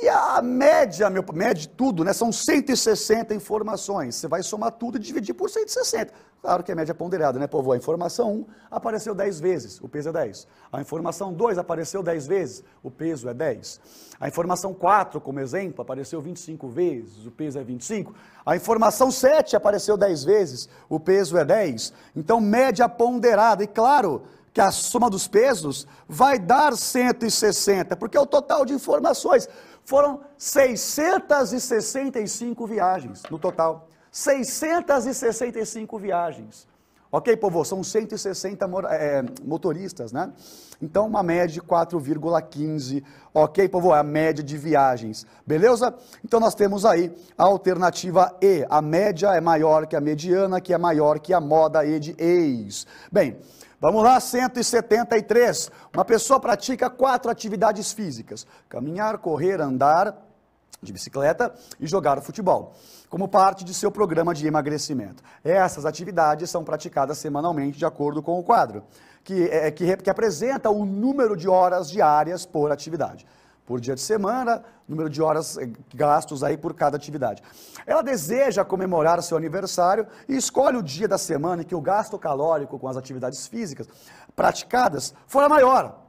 B: E a média, meu, média de tudo, né? São 160 informações. Você vai somar tudo e dividir por 160. Claro que é média ponderada, né, povo? A informação 1 apareceu 10 vezes, o peso é 10. A informação 2 apareceu 10 vezes, o peso é 10. A informação 4, como exemplo, apareceu 25 vezes, o peso é 25. A informação 7 apareceu 10 vezes, o peso é 10. Então, média ponderada. E claro, que a soma dos pesos vai dar 160, porque é o total de informações. Foram 665 viagens no total. 665 viagens. Ok, povo? São 160 é, motoristas, né? Então, uma média de 4,15. Ok, povo? É a média de viagens. Beleza? Então, nós temos aí a alternativa E. A média é maior que a mediana, que é maior que a moda E de ex. Bem, Vamos lá, 173. Uma pessoa pratica quatro atividades físicas: caminhar, correr, andar de bicicleta e jogar futebol, como parte de seu programa de emagrecimento. Essas atividades são praticadas semanalmente de acordo com o quadro, que, é, que, que apresenta o número de horas diárias por atividade por dia de semana, número de horas eh, gastos aí por cada atividade. Ela deseja comemorar seu aniversário e escolhe o dia da semana em que o gasto calórico com as atividades físicas praticadas for maior.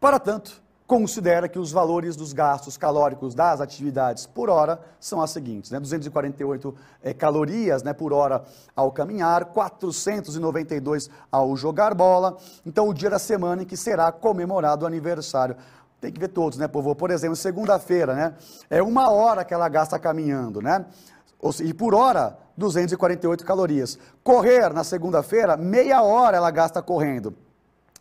B: Para tanto, considera que os valores dos gastos calóricos das atividades por hora são as seguintes, né? 248 é, calorias né, por hora ao caminhar, 492 ao jogar bola. Então, o dia da semana em que será comemorado o aniversário tem que ver todos, né, povo? Por exemplo, segunda-feira, né? É uma hora que ela gasta caminhando, né? E por hora, 248 calorias. Correr na segunda-feira, meia hora ela gasta correndo.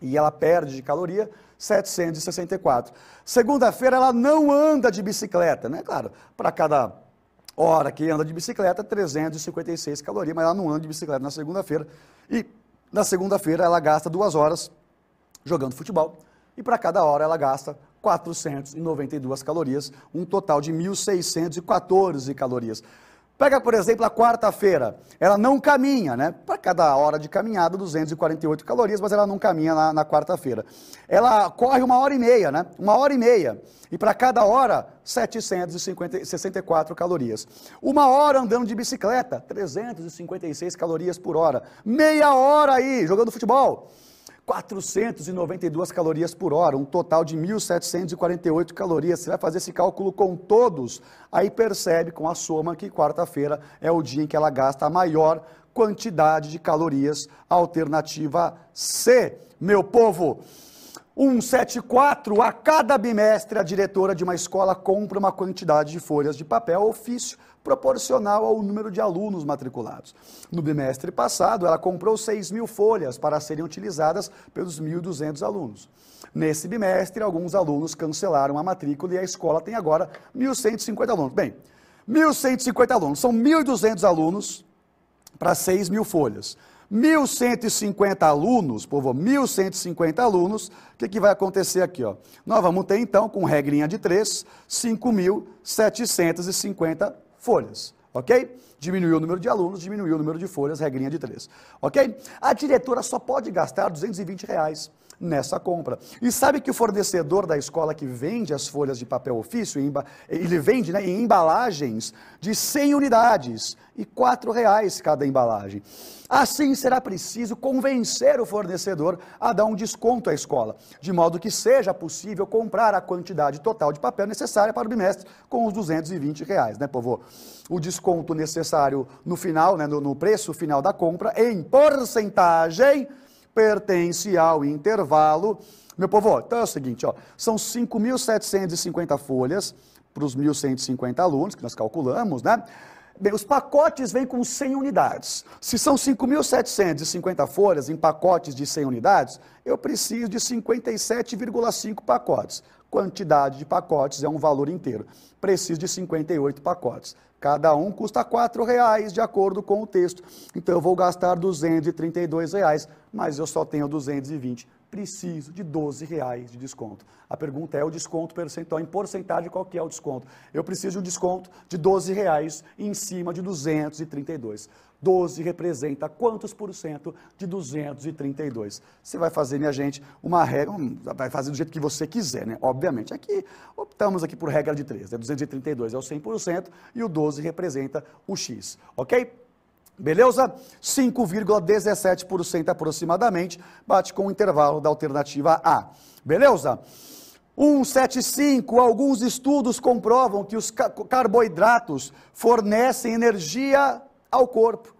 B: E ela perde de caloria 764. Segunda-feira ela não anda de bicicleta, né? Claro, para cada hora que anda de bicicleta, 356 calorias, mas ela não anda de bicicleta na segunda-feira. E na segunda-feira ela gasta duas horas jogando futebol e para cada hora ela gasta 492 calorias, um total de 1.614 calorias. Pega, por exemplo, a quarta-feira, ela não caminha, né? Para cada hora de caminhada, 248 calorias, mas ela não caminha na, na quarta-feira. Ela corre uma hora e meia, né? Uma hora e meia. E para cada hora, 764 calorias. Uma hora andando de bicicleta, 356 calorias por hora. Meia hora aí, jogando futebol. 492 calorias por hora, um total de 1.748 calorias. Você vai fazer esse cálculo com todos, aí percebe com a soma que quarta-feira é o dia em que ela gasta a maior quantidade de calorias. Alternativa C, meu povo. 174, a cada bimestre a diretora de uma escola compra uma quantidade de folhas de papel ofício proporcional ao número de alunos matriculados. No bimestre passado, ela comprou 6 mil folhas para serem utilizadas pelos 1.200 alunos. Nesse bimestre, alguns alunos cancelaram a matrícula e a escola tem agora 1.150 alunos. Bem, 1.150 alunos, são 1.200 alunos para 6 mil folhas. 1.150 alunos, povo, 1.150 alunos, o que, que vai acontecer aqui? Ó? Nós vamos ter, então, com regrinha de 3, 5.750 folhas, ok? Diminuiu o número de alunos, diminuiu o número de folhas, regrinha de três. Ok? A diretora só pode gastar 220 reais nessa compra. E sabe que o fornecedor da escola que vende as folhas de papel ofício, ele vende né, em embalagens de 100 unidades e R$ reais cada embalagem. Assim será preciso convencer o fornecedor a dar um desconto à escola, de modo que seja possível comprar a quantidade total de papel necessária para o bimestre com os 220 reais, né, povo? O desconto necessário no final, né, no, no preço final da compra, em porcentagem pertence ao intervalo. Meu povo, então é o seguinte, ó, são 5.750 folhas para os 1.150 alunos, que nós calculamos, né? Bem, os pacotes vêm com 100 unidades. Se são 5.750 folhas em pacotes de 100 unidades, eu preciso de 57,5 pacotes. Quantidade de pacotes é um valor inteiro. Preciso de 58 pacotes. Cada um custa R$ reais de acordo com o texto. Então eu vou gastar 232 reais, mas eu só tenho 220. Preciso de R$ reais de desconto. A pergunta é o desconto percentual. Em porcentagem, qual que é o desconto? Eu preciso de um desconto de R$ reais em cima de 232. 12 representa quantos por cento de 232? Você vai fazer, minha gente, uma regra, vai fazer do jeito que você quiser, né? Obviamente. Aqui, optamos aqui por regra de 3, né? 232 é o 100% e o 12 representa o X, ok? Beleza? 5,17% aproximadamente, bate com o intervalo da alternativa A. Beleza? 175, alguns estudos comprovam que os carboidratos fornecem energia ao corpo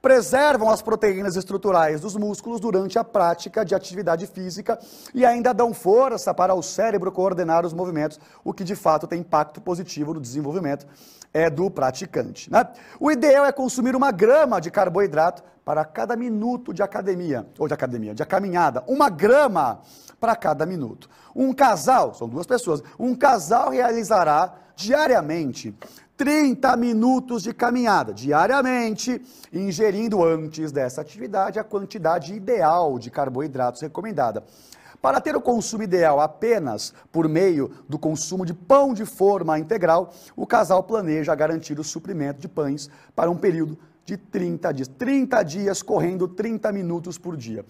B: preservam as proteínas estruturais dos músculos durante a prática de atividade física e ainda dão força para o cérebro coordenar os movimentos, o que de fato tem impacto positivo no desenvolvimento é, do praticante. Né? O ideal é consumir uma grama de carboidrato para cada minuto de academia, ou de academia, de caminhada, uma grama para cada minuto. Um casal, são duas pessoas, um casal realizará diariamente 30 minutos de caminhada diariamente, ingerindo antes dessa atividade a quantidade ideal de carboidratos recomendada. Para ter o consumo ideal apenas por meio do consumo de pão de forma integral, o casal planeja garantir o suprimento de pães para um período de 30 dias. 30 dias correndo 30 minutos por dia.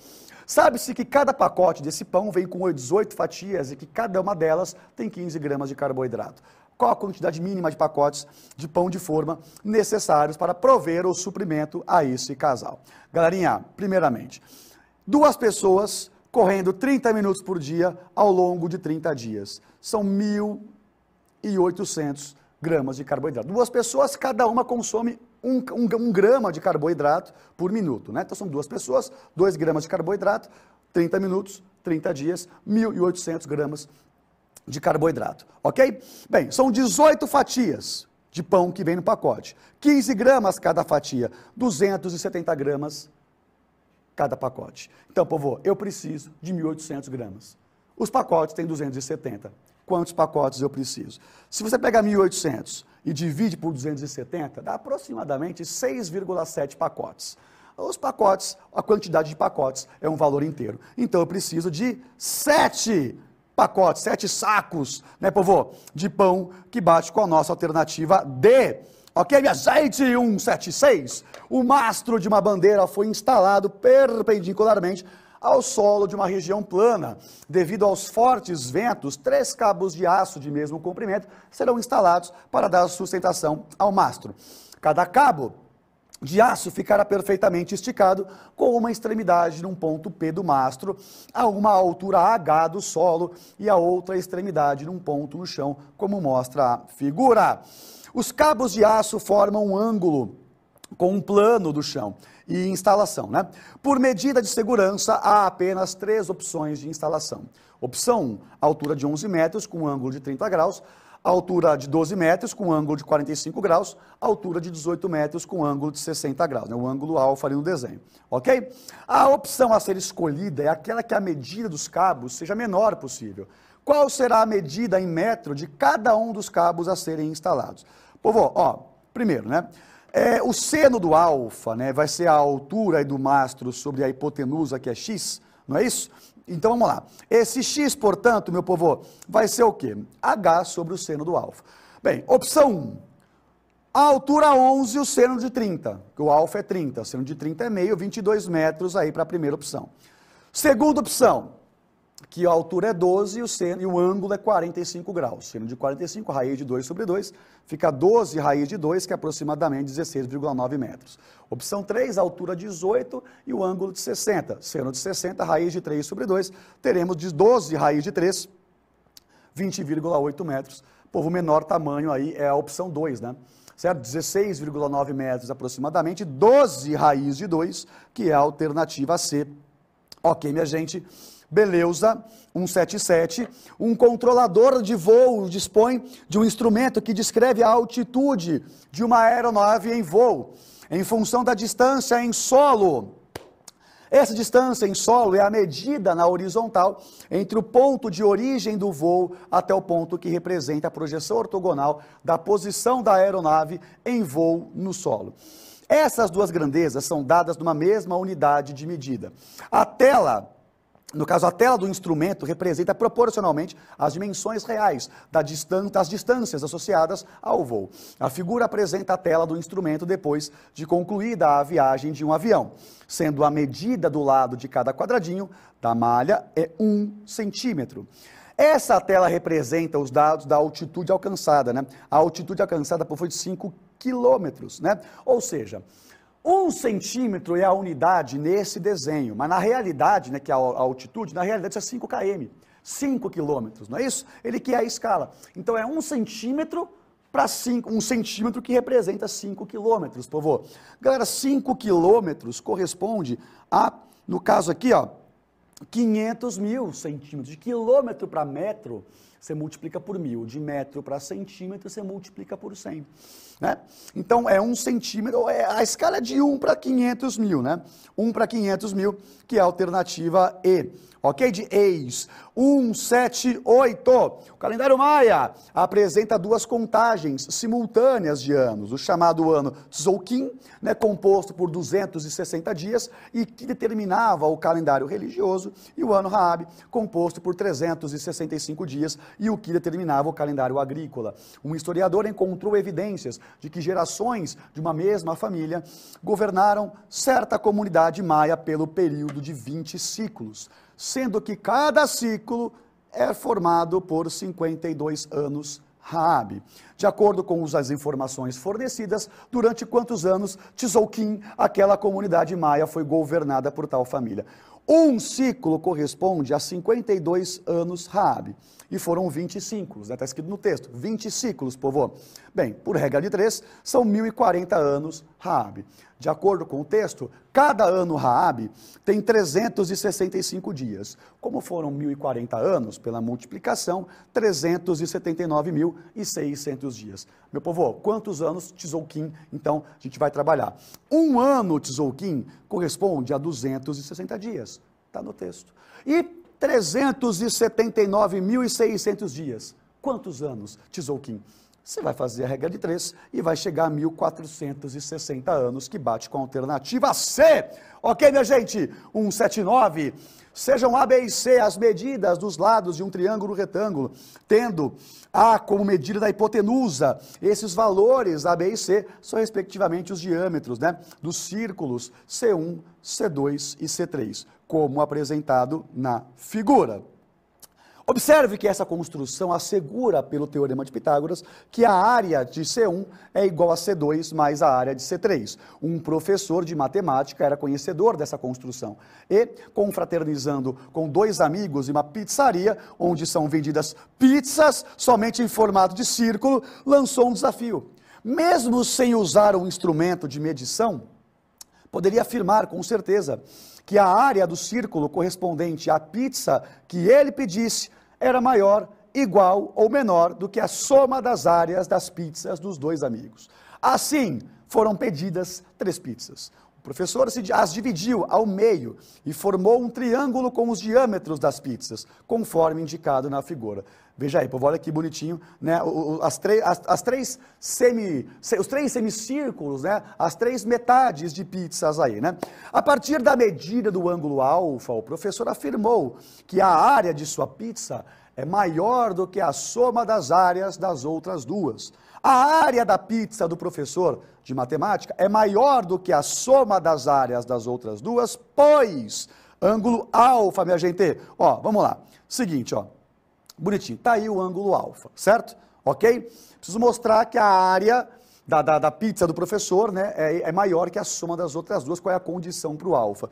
B: Sabe-se que cada pacote desse pão vem com 18 fatias e que cada uma delas tem 15 gramas de carboidrato qual a quantidade mínima de pacotes de pão de forma necessários para prover o suprimento a esse casal. Galerinha, primeiramente, duas pessoas correndo 30 minutos por dia ao longo de 30 dias. São 1.800 gramas de carboidrato. Duas pessoas, cada uma consome um, um, um, grama de carboidrato por minuto. Né? Então são duas pessoas, 2 gramas de carboidrato, 30 minutos, 30 dias, 1.800 gramas de carboidrato, ok? Bem, são 18 fatias de pão que vem no pacote. 15 gramas cada fatia, 270 gramas cada pacote. Então, povo, eu preciso de 1.800 gramas. Os pacotes têm 270. Quantos pacotes eu preciso? Se você pegar 1.800 e divide por 270, dá aproximadamente 6,7 pacotes. Os pacotes, a quantidade de pacotes é um valor inteiro. Então eu preciso de 7 pacotes, sete sacos, né, povo, de pão que bate com a nossa alternativa D. Ok, minha gente? 176. O mastro de uma bandeira foi instalado perpendicularmente ao solo de uma região plana. Devido aos fortes ventos, três cabos de aço de mesmo comprimento serão instalados para dar sustentação ao mastro. Cada cabo de aço ficará perfeitamente esticado com uma extremidade num ponto P do mastro, a uma altura H do solo e a outra extremidade num ponto no chão, como mostra a figura. Os cabos de aço formam um ângulo com um plano do chão e instalação. Né? Por medida de segurança, há apenas três opções de instalação. Opção 1, altura de 11 metros com ângulo de 30 graus altura de 12 metros com ângulo de 45 graus, altura de 18 metros com ângulo de 60 graus, né? o ângulo alfa ali no desenho, ok? A opção a ser escolhida é aquela que a medida dos cabos seja menor possível. Qual será a medida em metro de cada um dos cabos a serem instalados? Povo, ó, primeiro, né? É, o seno do alfa, né, vai ser a altura do mastro sobre a hipotenusa, que é x, não é isso? Então vamos lá. Esse x, portanto, meu povo, vai ser o quê? H sobre o seno do alfa. Bem, opção 1. A altura 11, o seno de 30, que o alfa é 30, o seno de 30 é meio, 22 metros aí para a primeira opção. Segunda opção, que a altura é 12 e o, seno, e o ângulo é 45 graus. Seno de 45, raiz de 2 sobre 2, fica 12 raiz de 2, que é aproximadamente 16,9 metros. Opção 3, altura 18 e o ângulo de 60. Seno de 60, raiz de 3 sobre 2, teremos de 12 raiz de 3, 20,8 metros. Povo menor tamanho aí é a opção 2, né? Certo? 16,9 metros aproximadamente, 12 raiz de 2, que é a alternativa C. Ok, minha gente. Beleza, 177. Um controlador de voo dispõe de um instrumento que descreve a altitude de uma aeronave em voo, em função da distância em solo. Essa distância em solo é a medida na horizontal entre o ponto de origem do voo até o ponto que representa a projeção ortogonal da posição da aeronave em voo no solo. Essas duas grandezas são dadas numa mesma unidade de medida. A tela no caso, a tela do instrumento representa proporcionalmente as dimensões reais das distâncias associadas ao voo. A figura apresenta a tela do instrumento depois de concluída a viagem de um avião, sendo a medida do lado de cada quadradinho da malha é um centímetro. Essa tela representa os dados da altitude alcançada, né? A altitude alcançada foi de 5 quilômetros, né? Ou seja, um centímetro é a unidade nesse desenho, mas na realidade, né, que é a altitude, na realidade é 5 km, 5 quilômetros, não é isso? Ele quer a escala. Então é um centímetro para 5, um centímetro que representa 5 quilômetros, por favor. Galera, 5 quilômetros corresponde a, no caso aqui, ó, 500 mil centímetros. De quilômetro para metro, você multiplica por mil. De metro para centímetro, você multiplica por 100. Né? Então, é um centímetro, é a escala é de 1 para 500 mil, né? 1 para 500 mil, que é a alternativa E ok? De ex. 178. O calendário maia apresenta duas contagens simultâneas de anos. O chamado ano Tzolk'in, né, composto por 260 dias e que determinava o calendário religioso, e o ano Raab, composto por 365 dias e o que determinava o calendário agrícola. Um historiador encontrou evidências de que gerações de uma mesma família governaram certa comunidade maia pelo período de 20 ciclos sendo que cada ciclo é formado por 52 anos Raabe. De acordo com as informações fornecidas, durante quantos anos Tzolk'in, aquela comunidade maia, foi governada por tal família? Um ciclo corresponde a 52 anos Raabe. E foram 20 ciclos, está né? Tá escrito no texto, 20 ciclos, povo. Bem, por regra de três, são 1040 anos Raabe. De acordo com o texto, cada ano Raabe tem 365 dias. Como foram 1040 anos, pela multiplicação, 379.600 dias. Meu povo, quantos anos Tzolk'in, então, a gente vai trabalhar? Um ano Tzolk'in corresponde a 260 dias. Está no texto. E 379.600 dias. Quantos anos Tzolk'in? Você vai fazer a regra de três e vai chegar a 1460 anos, que bate com a alternativa C. Ok, minha gente? 179. Sejam A, B e C as medidas dos lados de um triângulo retângulo, tendo A como medida da hipotenusa. Esses valores, A, B e C, são respectivamente os diâmetros né, dos círculos C1, C2 e C3, como apresentado na figura. Observe que essa construção assegura, pelo teorema de Pitágoras, que a área de C1 é igual a C2 mais a área de C3. Um professor de matemática era conhecedor dessa construção e, confraternizando com dois amigos em uma pizzaria, onde são vendidas pizzas somente em formato de círculo, lançou um desafio. Mesmo sem usar um instrumento de medição, poderia afirmar com certeza que a área do círculo correspondente à pizza que ele pedisse era maior, igual ou menor do que a soma das áreas das pizzas dos dois amigos. Assim, foram pedidas três pizzas. O professor as dividiu ao meio e formou um triângulo com os diâmetros das pizzas, conforme indicado na figura. Veja aí, povo, olha que bonitinho, né? As, as, as três semi, os três semicírculos, né? As três metades de pizzas aí, né? A partir da medida do ângulo alfa, o professor afirmou que a área de sua pizza é maior do que a soma das áreas das outras duas. A área da pizza do professor de matemática é maior do que a soma das áreas das outras duas, pois ângulo alfa, minha gente. Ó, vamos lá. Seguinte, ó. Bonitinho. Tá aí o ângulo alfa, certo? Ok? Preciso mostrar que a área da, da, da pizza do professor né, é, é, maior que a soma das outras duas. Qual é a condição para o alfa?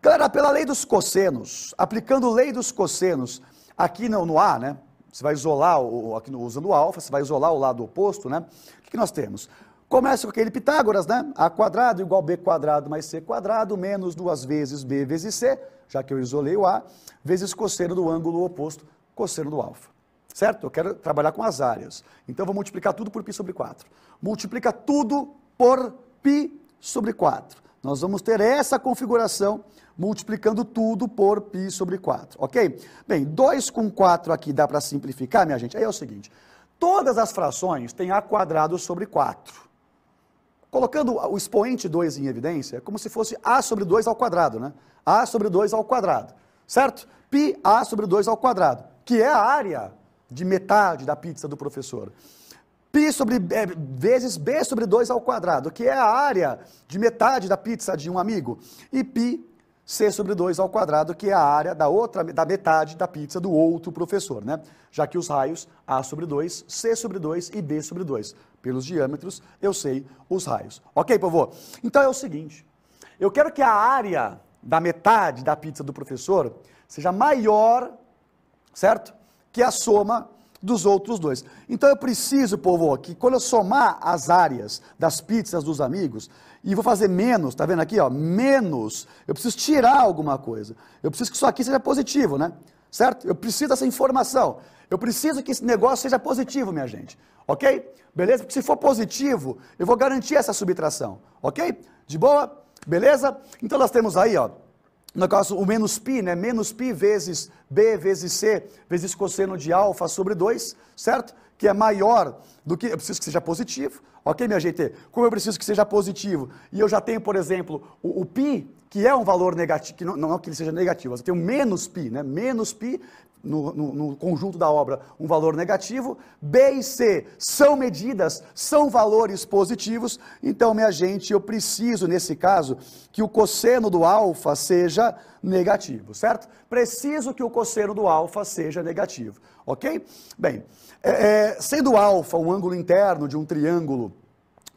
B: Galera, pela lei dos cossenos, aplicando lei dos cossenos aqui no, no A, né? Você vai isolar, o, aqui no, usando o alfa, você vai isolar o lado oposto, né? O que, que nós temos? Começa com aquele Pitágoras, né? A quadrado igual B quadrado mais C quadrado menos duas vezes B vezes C, já que eu isolei o A, vezes cosseno do ângulo oposto, cosseno do alfa. Certo? Eu quero trabalhar com as áreas. Então eu vou multiplicar tudo por π sobre 4. Multiplica tudo por π sobre 4. Nós vamos ter essa configuração multiplicando tudo por π sobre 4, ok? Bem, 2 com 4 aqui dá para simplificar, minha gente? Aí é o seguinte, todas as frações têm a quadrado sobre 4. Colocando o expoente 2 em evidência, é como se fosse a sobre 2 ao quadrado, né? a sobre 2 ao quadrado, certo? Pi a sobre 2 ao quadrado, que é a área de metade da pizza do professor. Pi sobre é, vezes b sobre 2 ao quadrado, que é a área de metade da pizza de um amigo. E pi c sobre 2 ao quadrado, que é a área da outra da metade da pizza do outro professor, né? Já que os raios a sobre 2, c sobre 2 e b sobre 2 pelos diâmetros, eu sei os raios. Ok, povo? Então é o seguinte, eu quero que a área da metade da pizza do professor seja maior, certo? Que a soma dos outros dois. Então eu preciso, povo, que quando eu somar as áreas das pizzas dos amigos, e vou fazer menos, tá vendo aqui, ó, menos, eu preciso tirar alguma coisa. Eu preciso que isso aqui seja positivo, né? Certo? Eu preciso dessa informação. Eu preciso que esse negócio seja positivo, minha gente ok? Beleza? Porque se for positivo, eu vou garantir essa subtração, ok? De boa? Beleza? Então nós temos aí, ó, no caso o menos π, né? Menos π vezes b vezes c vezes cosseno de alfa sobre 2, certo? Que é maior do que, eu preciso que seja positivo, ok, minha gente? Como eu preciso que seja positivo, e eu já tenho, por exemplo, o, o π, que é um valor negativo, que não, não que ele seja negativo, eu tenho menos π, né? Menos π no, no, no, conjunto da obra um valor negativo, B e C são medidas, são valores positivos, então, minha gente, eu preciso, nesse caso, que o cosseno do alfa seja negativo, certo? Preciso que o cosseno do alfa seja negativo, ok? Bem, é, é, sendo alfa um ângulo interno de um triângulo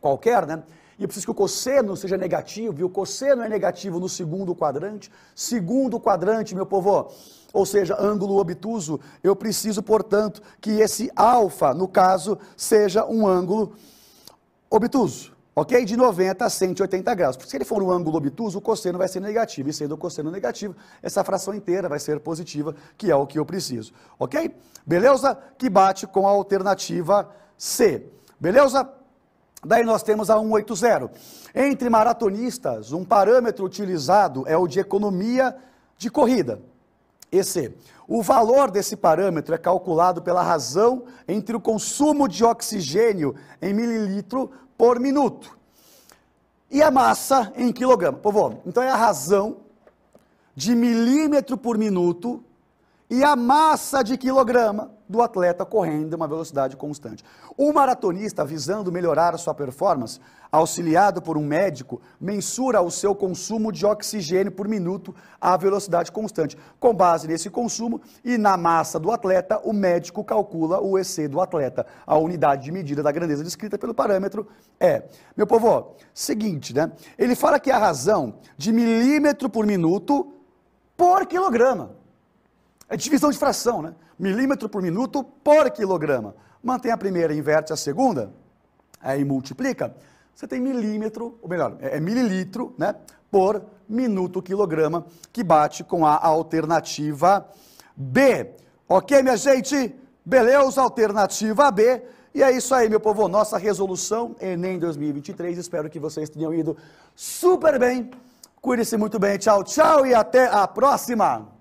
B: qualquer, né? E eu preciso que o cosseno seja negativo, e o cosseno é negativo no segundo quadrante. Segundo quadrante, meu povo, ou seja, ângulo obtuso, eu preciso, portanto, que esse alfa, no caso, seja um ângulo obtuso, ok? De 90 a 180 graus. Porque se ele for um ângulo obtuso, o cosseno vai ser negativo, e sendo o cosseno negativo, essa fração inteira vai ser positiva, que é o que eu preciso, ok? Beleza? Que bate com a alternativa C. Beleza? Daí nós temos a 180. Entre maratonistas, um parâmetro utilizado é o de economia de corrida. EC. O valor desse parâmetro é calculado pela razão entre o consumo de oxigênio em mililitro por minuto e a massa em quilograma. Povo, então é a razão de milímetro por minuto e a massa de quilograma do atleta correndo a uma velocidade constante. O maratonista, visando melhorar a sua performance, auxiliado por um médico, mensura o seu consumo de oxigênio por minuto à velocidade constante. Com base nesse consumo e na massa do atleta, o médico calcula o EC do atleta. A unidade de medida da grandeza descrita pelo parâmetro é. Meu povo, seguinte, né? Ele fala que a razão de milímetro por minuto por quilograma. É divisão de fração, né? Milímetro por minuto por quilograma. Mantém a primeira, inverte a segunda, aí multiplica. Você tem milímetro, ou melhor, é, é mililitro, né? Por minuto quilograma, que bate com a alternativa B. Ok, minha gente? Beleza? Alternativa B. E é isso aí, meu povo. Nossa resolução Enem 2023. Espero que vocês tenham ido super bem. Cuide-se muito bem. Tchau, tchau e até a próxima.